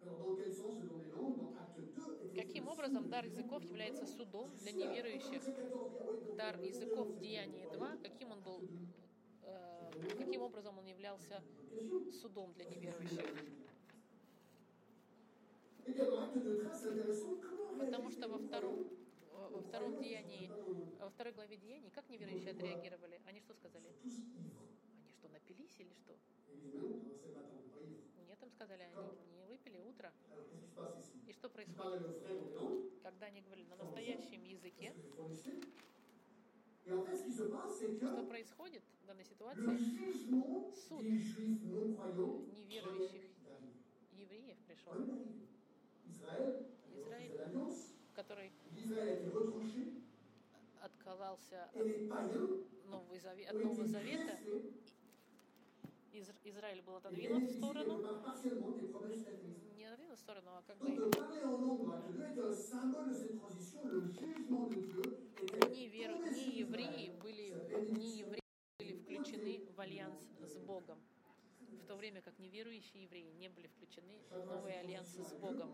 Alors, dans quel sens le don des langues Dans Acte 2 et Каким образом дар языков является судом для неверующих? Дар языков в Деянии 2, каким он был, э, каким образом он являлся судом для неверующих? Bien, dans Acte 2, très intéressant, comment Потому что во втором, croyants во втором деянии, во второй главе Деяний, как неверующие отреагировали? Они что сказали? Они что, напились или что? Им сказали, они не выпили утро. И что происходит? Когда они говорили на настоящем языке, что происходит в данной ситуации? Суд неверующих евреев пришел, Израиль. который отказался от Нового Завета. Из- Израиль был отодвинут в сторону, не отодвинут в сторону, а как бы de parler en langue dans Acte 2 est un symbole de cette transition. Le jugement de Dieu était не, веру, не евреи были, не евреи были включены в альянс с Богом, в то время как неверующие евреи не были включены в новый альянс с Богом.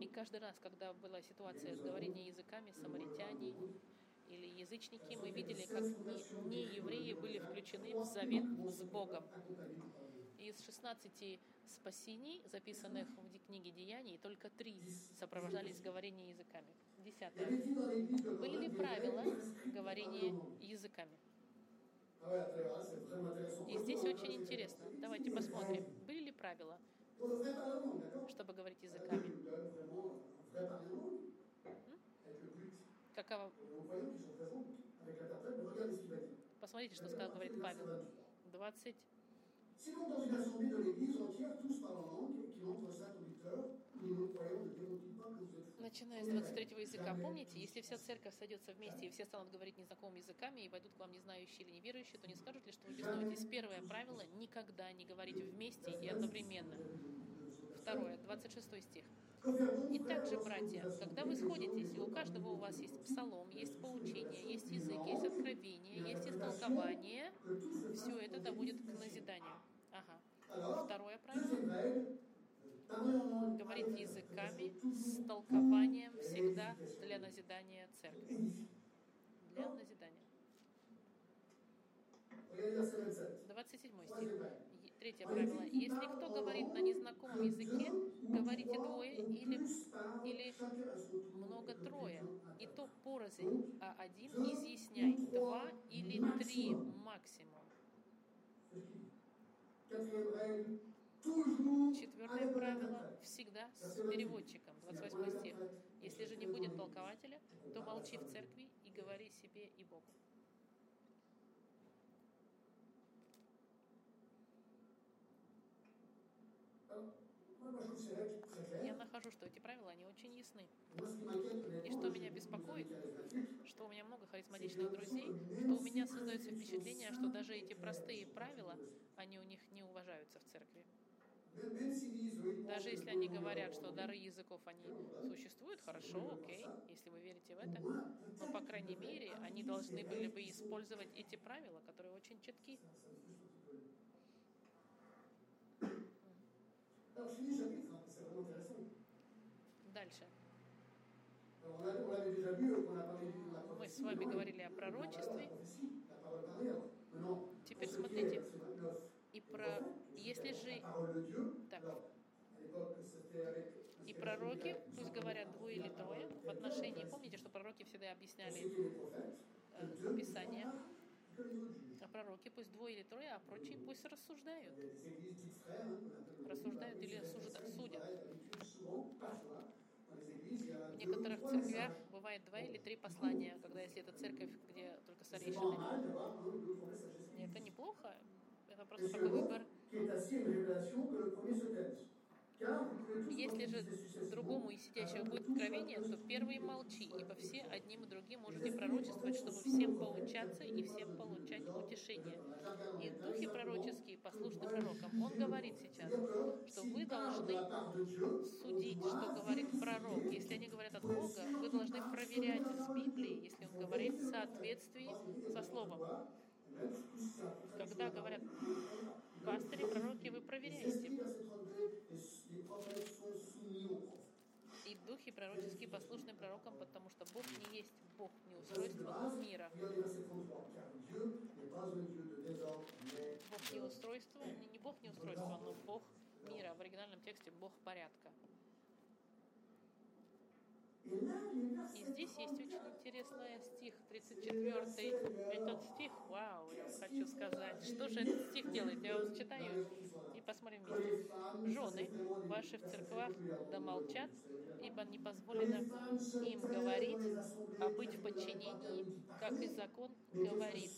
И каждый раз, когда была ситуация с говорением языками, самаритяне или язычники, мы видели, как не, евреи были включены в завет с Богом. Из 16 спасений, записанных в книге Деяний, только три сопровождались говорением языками. Десятое. Были ли правила говорения языками? И здесь очень интересно. Давайте посмотрим, были ли правила, чтобы говорить языками? Dire. Посмотрите, что сказал, говорит Павел. 20. Si donc dans une assemblée de l'église entière, tous parlent en langue, qu'il entre cinq auditeurs, les non-croyants ne diront-ils pas que vous êtes fous Начиная с 23 языка, помните, если вся церковь сойдется вместе и все станут говорить незнакомыми языками и войдут к вам незнающие или неверующие, то не скажут ли, что вы беснуетесь? Первое правило – никогда не говорить вместе и одновременно. Второе, 26 стих. Итак же, братья, когда вы сходитесь, и у каждого у вас есть псалом, есть поучение, есть язык, есть откровение, есть истолкование, все это будет к назиданию. Ага. Второе правило говорить языками с толкованием всегда для назидания церкви. Для назидания. Regardez verset 27. 27 стих. Третье правило. Если кто говорит на незнакомом языке, говорите двое или, или много трое, и то порознь, а один изъясняй, два или три максимум. Четвертое правило всегда с переводчиком. 28 стих. Если же не будет толкователя, то молчи в церкви и говори себе и Богу. Alors, moi, moi, je trouve ces règles très Я claires. нахожу, что эти правила, они очень ясны. И что меня беспокоит, что у меня много харизматичных друзей, что у меня создается впечатление, что даже эти простые правила, они у них не уважаются в церкви. Даже если они говорят, что дары языков, они существуют, хорошо, окей, если вы верите в это, но, по крайней мере, они должны были бы использовать эти правила, которые очень четки. Дальше. Euh, Мы с вами говорили о пророчестве, Теперь смотрите. verset 29, и про... Если же Так. и пророки, пусть говорят двое или трое, в отношении, помните, что пророки всегда объясняли э, Писание, а пророки пусть двое или трое, а прочие пусть рассуждают. Рассуждают или frères, судят. В некоторых церквях бывает два или три послания, когда если это церковь, где только старейшины. И это неплохо, это просто такой выбор. Если же другому и сидящему будет откровение, то первый молчи, ибо все одним и другим можете пророчествовать, чтобы всем поучаться и всем получать утешение. И духи пророческие послушны пророкам. Он говорит сейчас, что вы должны судить, что говорит пророк. Если они говорят от Бога, проверять с Библией, если он говорит в соответствии со Словом. Когда говорят пастыри, пророки, вы проверяете. Духи пророческие послушны пророкам, потому что Бог не есть Бог не устройства мира. Бог не устройство, не, не Бог не устройство, но Бог мира. В оригинальном тексте Бог порядка. И здесь есть очень интересный стих, 34 Этот стих, вау, я хочу сказать. Что же этот стих делает? Я вам читаю посмотрим вместе. Жены ваши в церквах да молчат, ибо не позволено им говорить, а быть в подчинении, как и закон говорит.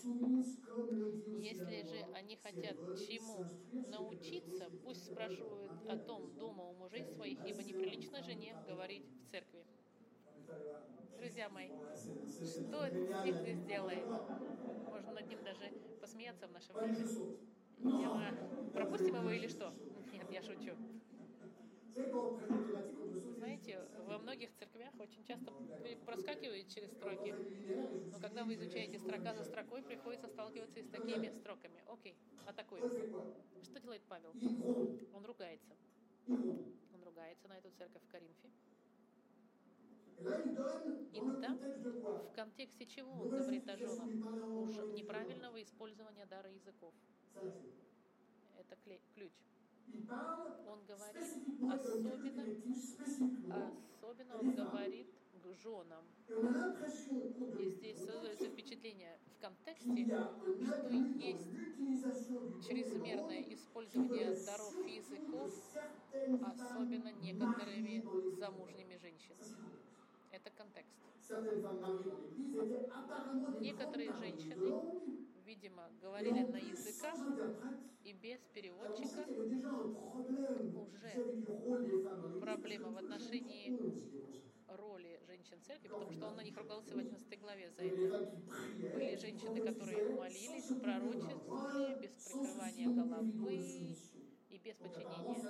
Если же они хотят чему научиться, пусть спрашивают о том дома у мужей своих, ибо неприлично жене говорить в церкви. Друзья мои, что стих сделает? Можно над ним даже посмеяться в нашем время. Пропустим его или что? Нет, я шучу. Знаете, во многих церквях очень часто проскакивают через строки, но когда вы изучаете строка за строкой, приходится сталкиваться и с такими строками. Окей, атакуй. Что делает Павел? Он ругается. Он ругается на эту церковь в. И там, в контексте чего он говорит о женах? Уж неправильного использования дара языков. Это ключ. Он говорит особенно, особенно он говорит к женам. И здесь создается впечатление в контексте, что есть чрезмерное использование даров языков, особенно некоторыми замужними женщинами. Это контекст. Некоторые женщины, видимо, говорили на языках и без переводчика уже проблема в отношении роли женщин церкви, потому что он на них ругался в 11 главе за это. Были женщины, которые молились, пророчествовали без прикрывания головы и без подчинения.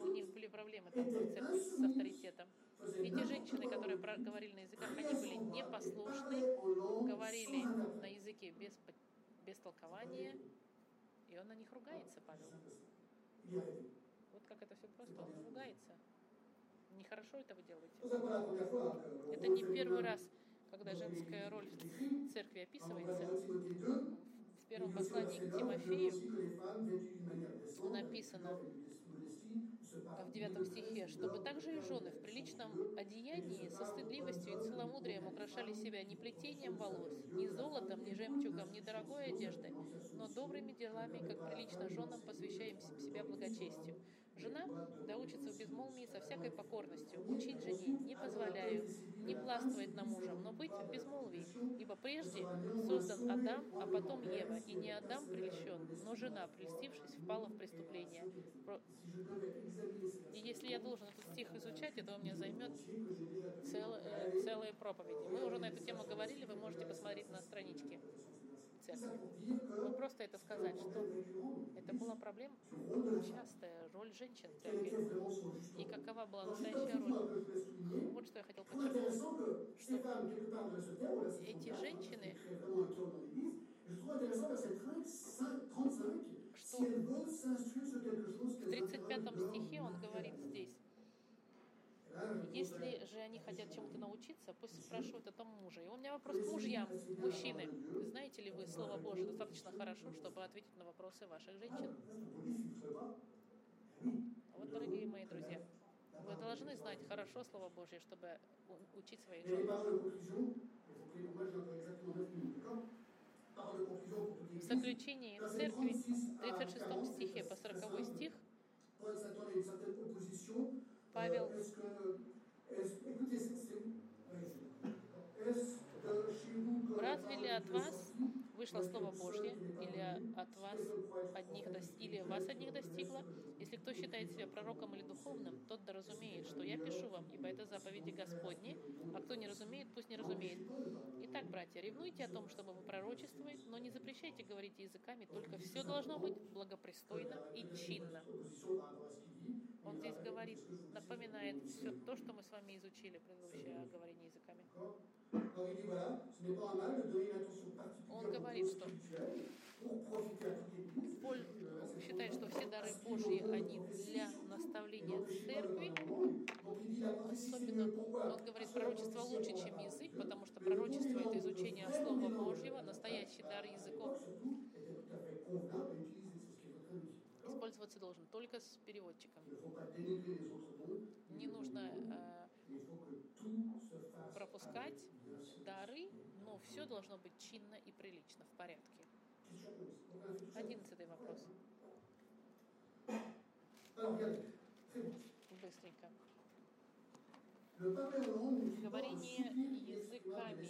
У них были проблемы там с авторитетом. Эти женщины, которые говорили на языках, они были непослушны, говорили на языке без, без толкования, и он на них ругается, Павел. Вот как это все просто, он ругается. Нехорошо это вы делаете. Это не первый раз, когда женская роль в церкви описывается. В первом послании к Тимофею написано, в девятом стихе, чтобы также и жены в приличном одеянии со стыдливостью и целомудрием украшали себя не плетением волос, ни золотом, ни жемчугом, ни дорогой одеждой, но добрыми делами, как прилично женам, посвящаем себя благочестию. Жена да учится в безмолвии со всякой покорностью, учить жене не позволяю, не властвовать на мужем, но быть в безмолвии, ибо прежде создан Адам, а потом Ева, и не Адам прельщен, но жена, прельстившись, впала в преступление. И если я должен этот стих изучать, это у меня займет цел, э, целые проповеди. Мы уже на эту тему говорили, вы можете посмотреть на страничке церкви. Ну, просто это сказать, что это была проблема частая, роль женщин в церкви. И какова была настоящая роль. Вот что я хотел подчеркнуть. Что эти женщины, что в 35 стихе он говорит здесь, если же они хотят чему-то научиться, пусть спрашивают о том мужа. И у меня вопрос к мужьям, мужчины. Знаете ли вы Слово Божие достаточно хорошо, чтобы ответить на вопросы ваших женщин? Вот, дорогие мои друзья, вы должны знать хорошо Слово Божье, чтобы учить своих жен. В заключении церкви, в 36 стихе по 40 стих, Павел Разве ли от вас вышло Слово Божье, или от вас одних, или вас одних достигло? Если кто считает себя пророком или духовным, тот да разумеет, что я пишу вам, ибо это заповеди Господни, а кто не разумеет, пусть не разумеет. Итак, братья, ревнуйте о том, чтобы вы пророчествовали, но не запрещайте говорить языками, только все должно быть благопристойно и чинно. Здесь говорит, напоминает все то, что мы с вами изучили, предыдущее о языками. Он говорит, что считает, что все дары Божьи, они для наставления церкви. Особенно он говорит, пророчество лучше, чем язык, потому что пророчество — это изучение Слова Божьего, настоящий дар языков использоваться должен только с переводчиком. Не нужно э, пропускать дары, но все должно быть чинно и прилично, в порядке. Question 11. Donc on a fait tout ça. Одиннадцатый вопрос. Быстренько. Говорение языками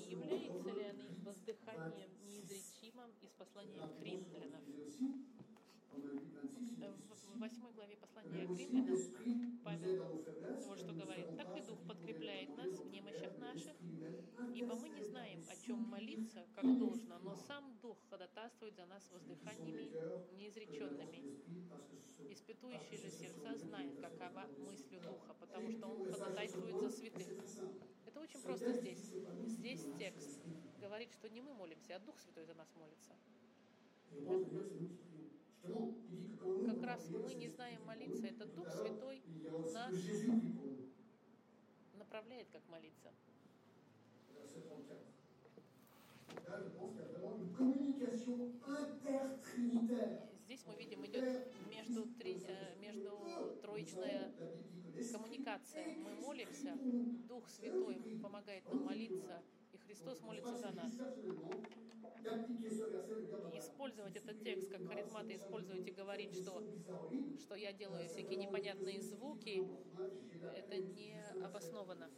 Не является ли оно 8, воздыханием 26. неизречимым из послания La 8 главе послания к Римлянам Павел вот что говорит. «Так и Дух подкрепляет нас в немощах наших, ибо мы не знаем, о чем молиться, как должно, но сам Дух ходатайствует за нас воздыханиями неизреченными. Испытующий же сердца знает, какова мысль Духа, потому что Он ходатайствует за святых». Это очень просто здесь. Здесь текст говорит, что не мы молимся, а Дух Святой за нас молится. Как on раз мы не знаем молиться, это Дух Святой нас направляет, как молиться. Verset 34. Là, je pense qu'il y a vraiment une communication intertrinitaire. Здесь мы видим, идет между, три, э, между троичная коммуникация. Мы молимся, Дух Святой помогает нам молиться, и Христос молится за нас. И использовать этот текст, как харизматы используют, и говорить, что, что я делаю всякие непонятные звуки, это не обоснованно.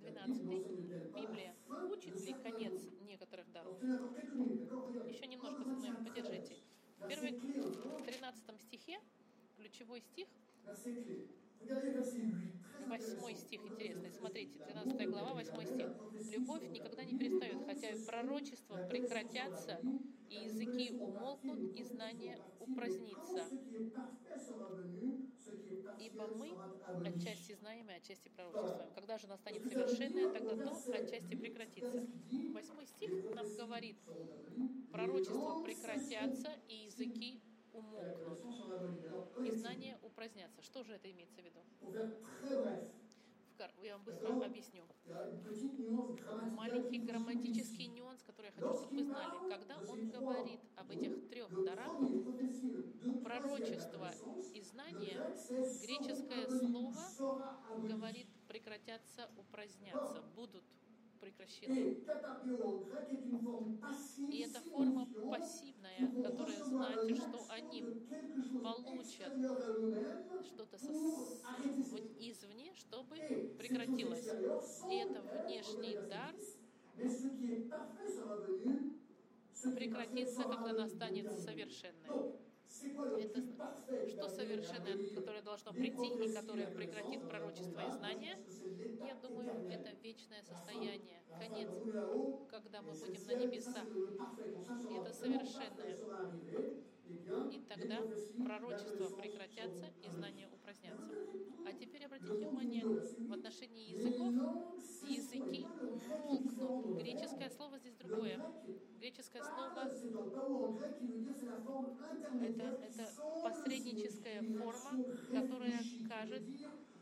12. 12. Библия учит ли конец некоторых Regardez. Еще немножко со мной подержите. В первой, в 13 стихе, ключевой стих, Verset clé. Regardez verset 8. Très восьмой стих интересный. Смотрите, 13 глава, 8 стих. Любовь никогда не перестает, хотя и пророчества прекратятся, и языки умолкнут, и знание упразднится. Ибо мы отчасти знаем и отчасти пророчествуем. Когда же настанет совершенное, тогда то отчасти прекратится. Восьмой стих нам говорит, пророчества прекратятся, и языки умолкнут, и знание упразднятся. Что же это имеется в виду? Я вам быстро объясню. Маленький грамматический нюанс, который я хочу, чтобы вы знали. Когда он говорит об этих трех дарах, пророчество и знание, греческое слово говорит прекратятся, упразднятся, будут passive И это форма пассивная, которая le что они получат что-то извне, чтобы прекратилось. И это внешний дар 10, mais ce qui est parfait sera venu, ce qui est parfait прекратится, когда aboli. настанет Donc, Это Что совершенное, которое должно прийти и которое прекратит пророчество и знание, я думаю, это вечное состояние, конец, когда мы будем на небесах. sera Это совершенное. И тогда пророчества прекратятся и знания упразднятся. А теперь обратите внимание, в отношении языков языки умолкнут. Греческое слово здесь другое. Греческое слово это, это посредническая форма, которая кажет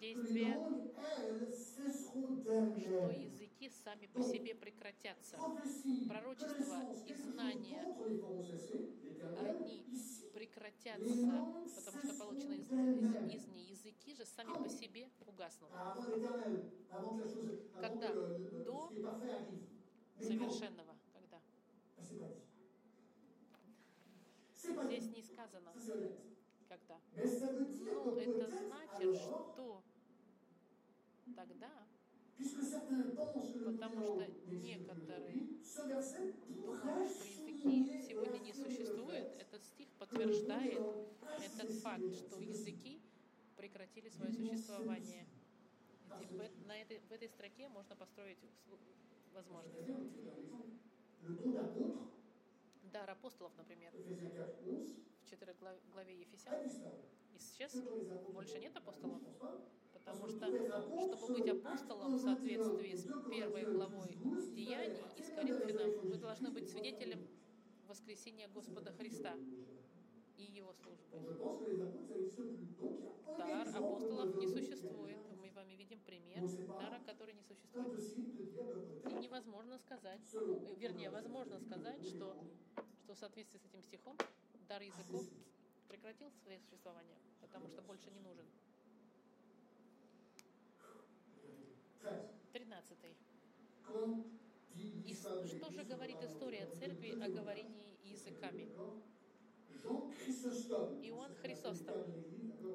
действие, что языки сами по себе прекратятся. Пророчество и знания, они прекратятся, потому что получены из, из, из них. Языки же сами по себе угаснут. Когда? До совершенного. Когда? Здесь не сказано, когда. Но это значит, что тогда, потому что некоторые думают, что языки сегодня не существуют, этот стих подтверждает этот факт, что языки прекратили свое существование. И в, на этой, в этой строке можно построить возможность. Дар апостолов, например, Ephésiens 4, 11, в 4 глав- главе Ефесян, les apôtres, больше нет апостолов. Потому что, чтобы быть апостолом в соответствии с первой главой Деяний из Коринфянам, вы должны быть свидетелем воскресения Господа Христа и Его службы. Дар апостолов не существует. Мы вами видим пример дара, который не существует. И невозможно сказать, вернее, возможно сказать, что, что в соответствии с этим стихом дар языков прекратил свое существование, потому что больше не нужен. 13. Тринадцатый. Quand dit И l'histoire de что же говорит история церкви о говорении языками? Иоанн d'accord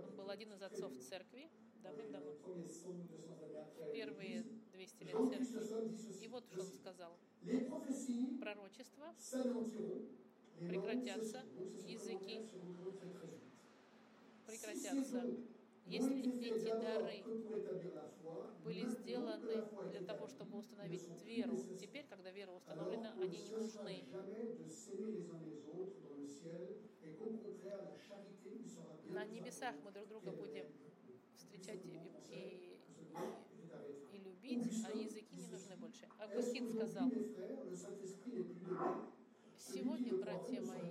Он был один из отцов церкви давным-давно, Les premiers 100 ou 200 années après первые l'Église. 200 лет церкви. И вот что он сказал. Пророчества Прекратятся, языки прекратятся. Если été эти дары были сделаны для того, чтобы установить веру. Теперь, когда вера установлена, они не нужны. На небесах мы друг друга будем встречать и, и, и- любить, а языки не нужны больше. Qu'aujourd'hui, сказал, сегодня, братья мои,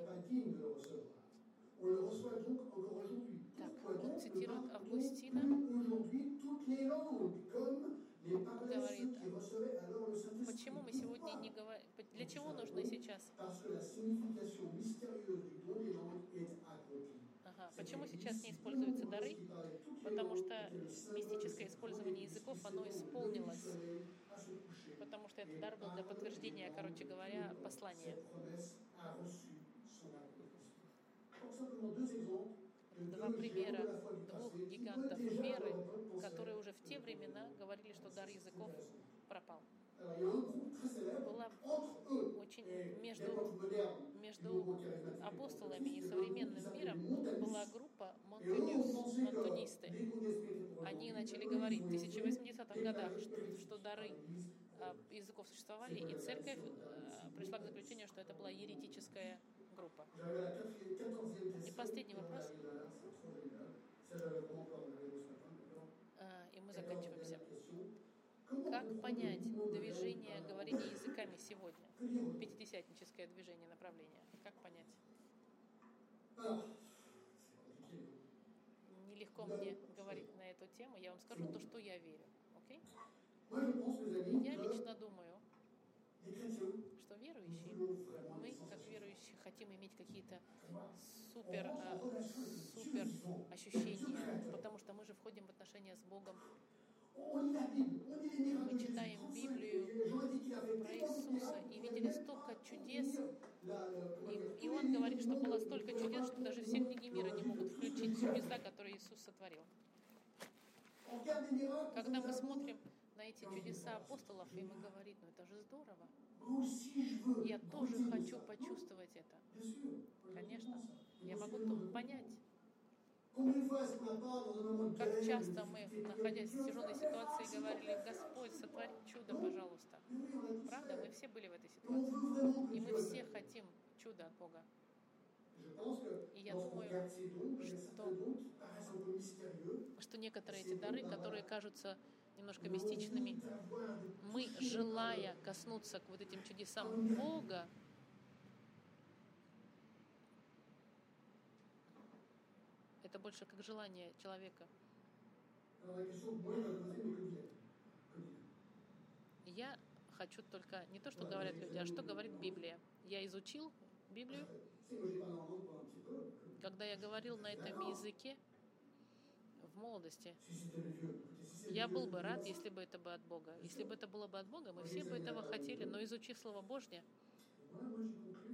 Так, он цитирует Августина. Говорит, почему мы сегодня не говорим, для чего нужны сейчас? Ага, почему сейчас не используются дары? Потому что мистическое использование языков, оно исполнилось. Потому что этот дар был для подтверждения, короче говоря, послания. Два примера двух гигантов веры, которые уже в те времена говорили, что дар языков пропал. Была очень между, между апостолами и современным миром была группа монтунисты. Они начали говорить в ont été 1080-х годах, что, что дары а, языков существовали, и церковь а, пришла к заключению, что это была еретическая группа. И последний вопрос. А, И мы заканчиваемся. Как понять движение говорения языками сегодня? Пятидесятническое движение, направление. Как понять? Нелегко мне говорить на эту тему. Я вам скажу то, что я верю. Окей? Amis, Я лично думаю, что верующие, мы, être как sensibles. верующие, хотим иметь какие-то супер, а, супер ощущения, потому что мы же входим в отношения с Богом. Мы читаем 35, Библию про Иисуса и видели столько чудес. И, и он говорит, что было столько чудес, что даже все книги мира не могут включить чудеса, которые Иисус сотворил. Когда мы смотрим чудеса апостолов, и мы говорим, ну это же здорово. Я тоже хочу почувствовать это. Конечно. Я могу понять, как часто мы, находясь в тяжелой ситуации, говорили, Господь, сотвори чудо, пожалуйста. Правда, мы все были в этой ситуации. И мы все хотим чуда от Бога. И я думаю, что-. Что некоторые эти дары, которые кажутся немножко мистичными, мы, желая коснуться к вот этим чудесам Бога, это больше как желание человека. Я хочу только не то, что говорят люди, а что говорит Библия. Я изучил Библию, когда я говорил на этом языке в молодости. Я был бы рад, если бы это было от Бога. Если бы это было бы от Бога, мы все бы этого хотели. Но изучив Слово Божье,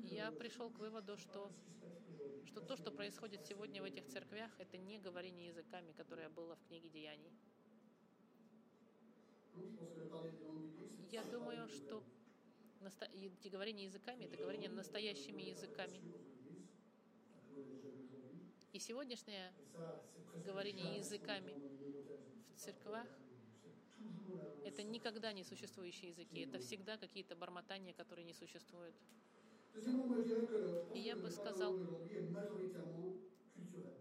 я пришел к выводу, что, что то, что происходит сегодня в этих церквях, это не говорение языками, которое было в книге Деяний. Я думаю, что наста- говорения языками это говорение настоящими языками. И сегодняшнее говорение языками в церквах это никогда не существующие языки. Это всегда какие-то бормотания, которые не существуют. И я бы сказал,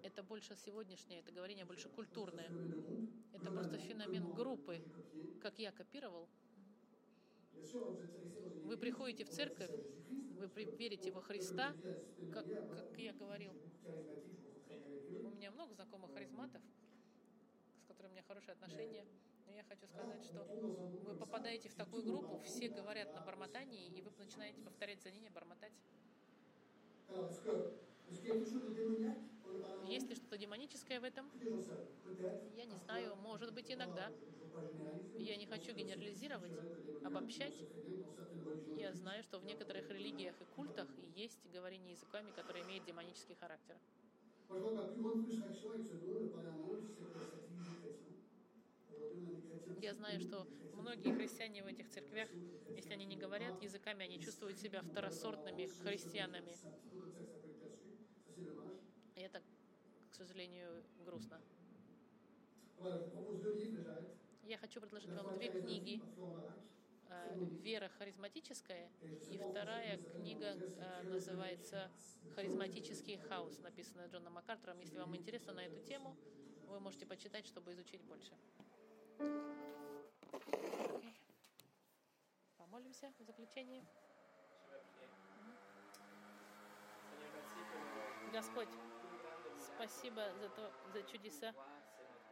это больше сегодняшнее, это говорение больше культурное. Это просто феномен группы, как я копировал. Вы приходите в церковь, вы верите во Христа, как, как я говорил. Меня много знакомых харизматов, с которыми у меня хорошие отношения. Но я хочу сказать, что вы попадаете в такую группу, все говорят на бормотании, и вы начинаете повторять за ними, бормотать. Есть ли что-то демоническое в этом? Я не знаю, может быть, иногда. Я не хочу генерализировать, обобщать. Я знаю, что в некоторых религиях и культах есть говорение языками, которые имеют демонический характер. Crois que ma plus grande frustration avec ce don c'est que Я знаю, что многие христиане в этих церквях, если они не говорят языками, они чувствуют себя второсортными христианами. И это, к сожалению, грустно. Я хочу предложить вам две книги. Э, «Вера харизматическая» и вторая книга э, называется «Харизматический хаос», написанная Джоном Маккартером. Если вам интересно на эту тему, вы можете почитать, чтобы изучить больше. Помолимся в le Господь, спасибо за, то, за чудеса, Voir,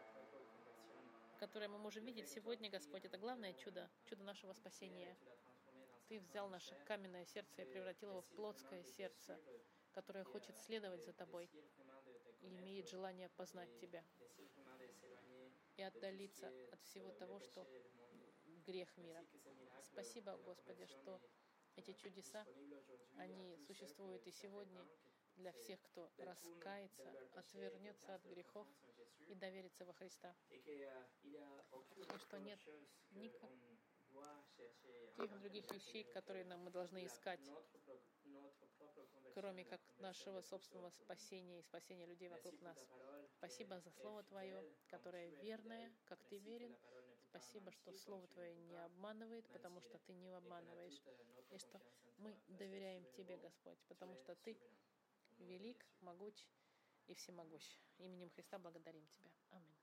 c'est notre propre которые мы можем видеть сегодня, Господь. Это главное чудо, чудо нашего спасения. Ты взял наше каменное сердце и превратил его в плотское сердце, которое хочет следовать за Тобой и имеет желание познать Тебя и отдалиться от всего того, что грех мира. Спасибо, Господи, что эти чудеса, они существуют и сегодня для всех, кто раскается, отвернется от грехов и доверится во Христа. И что нет chose que никак- on doit chercher Каких других вещей, которые нам мы должны искать, кроме как нашего собственного спасения и спасения людей вокруг нас. Спасибо за Слово Твое, которое верное, как Ты верен. Спасибо, что Слово Твое не обманывает, потому что Ты не обманываешь. И что мы доверяем Тебе, Господь, потому что Ты велик, могуч и всемогущ. Именем Христа благодарим Тебя. Аминь.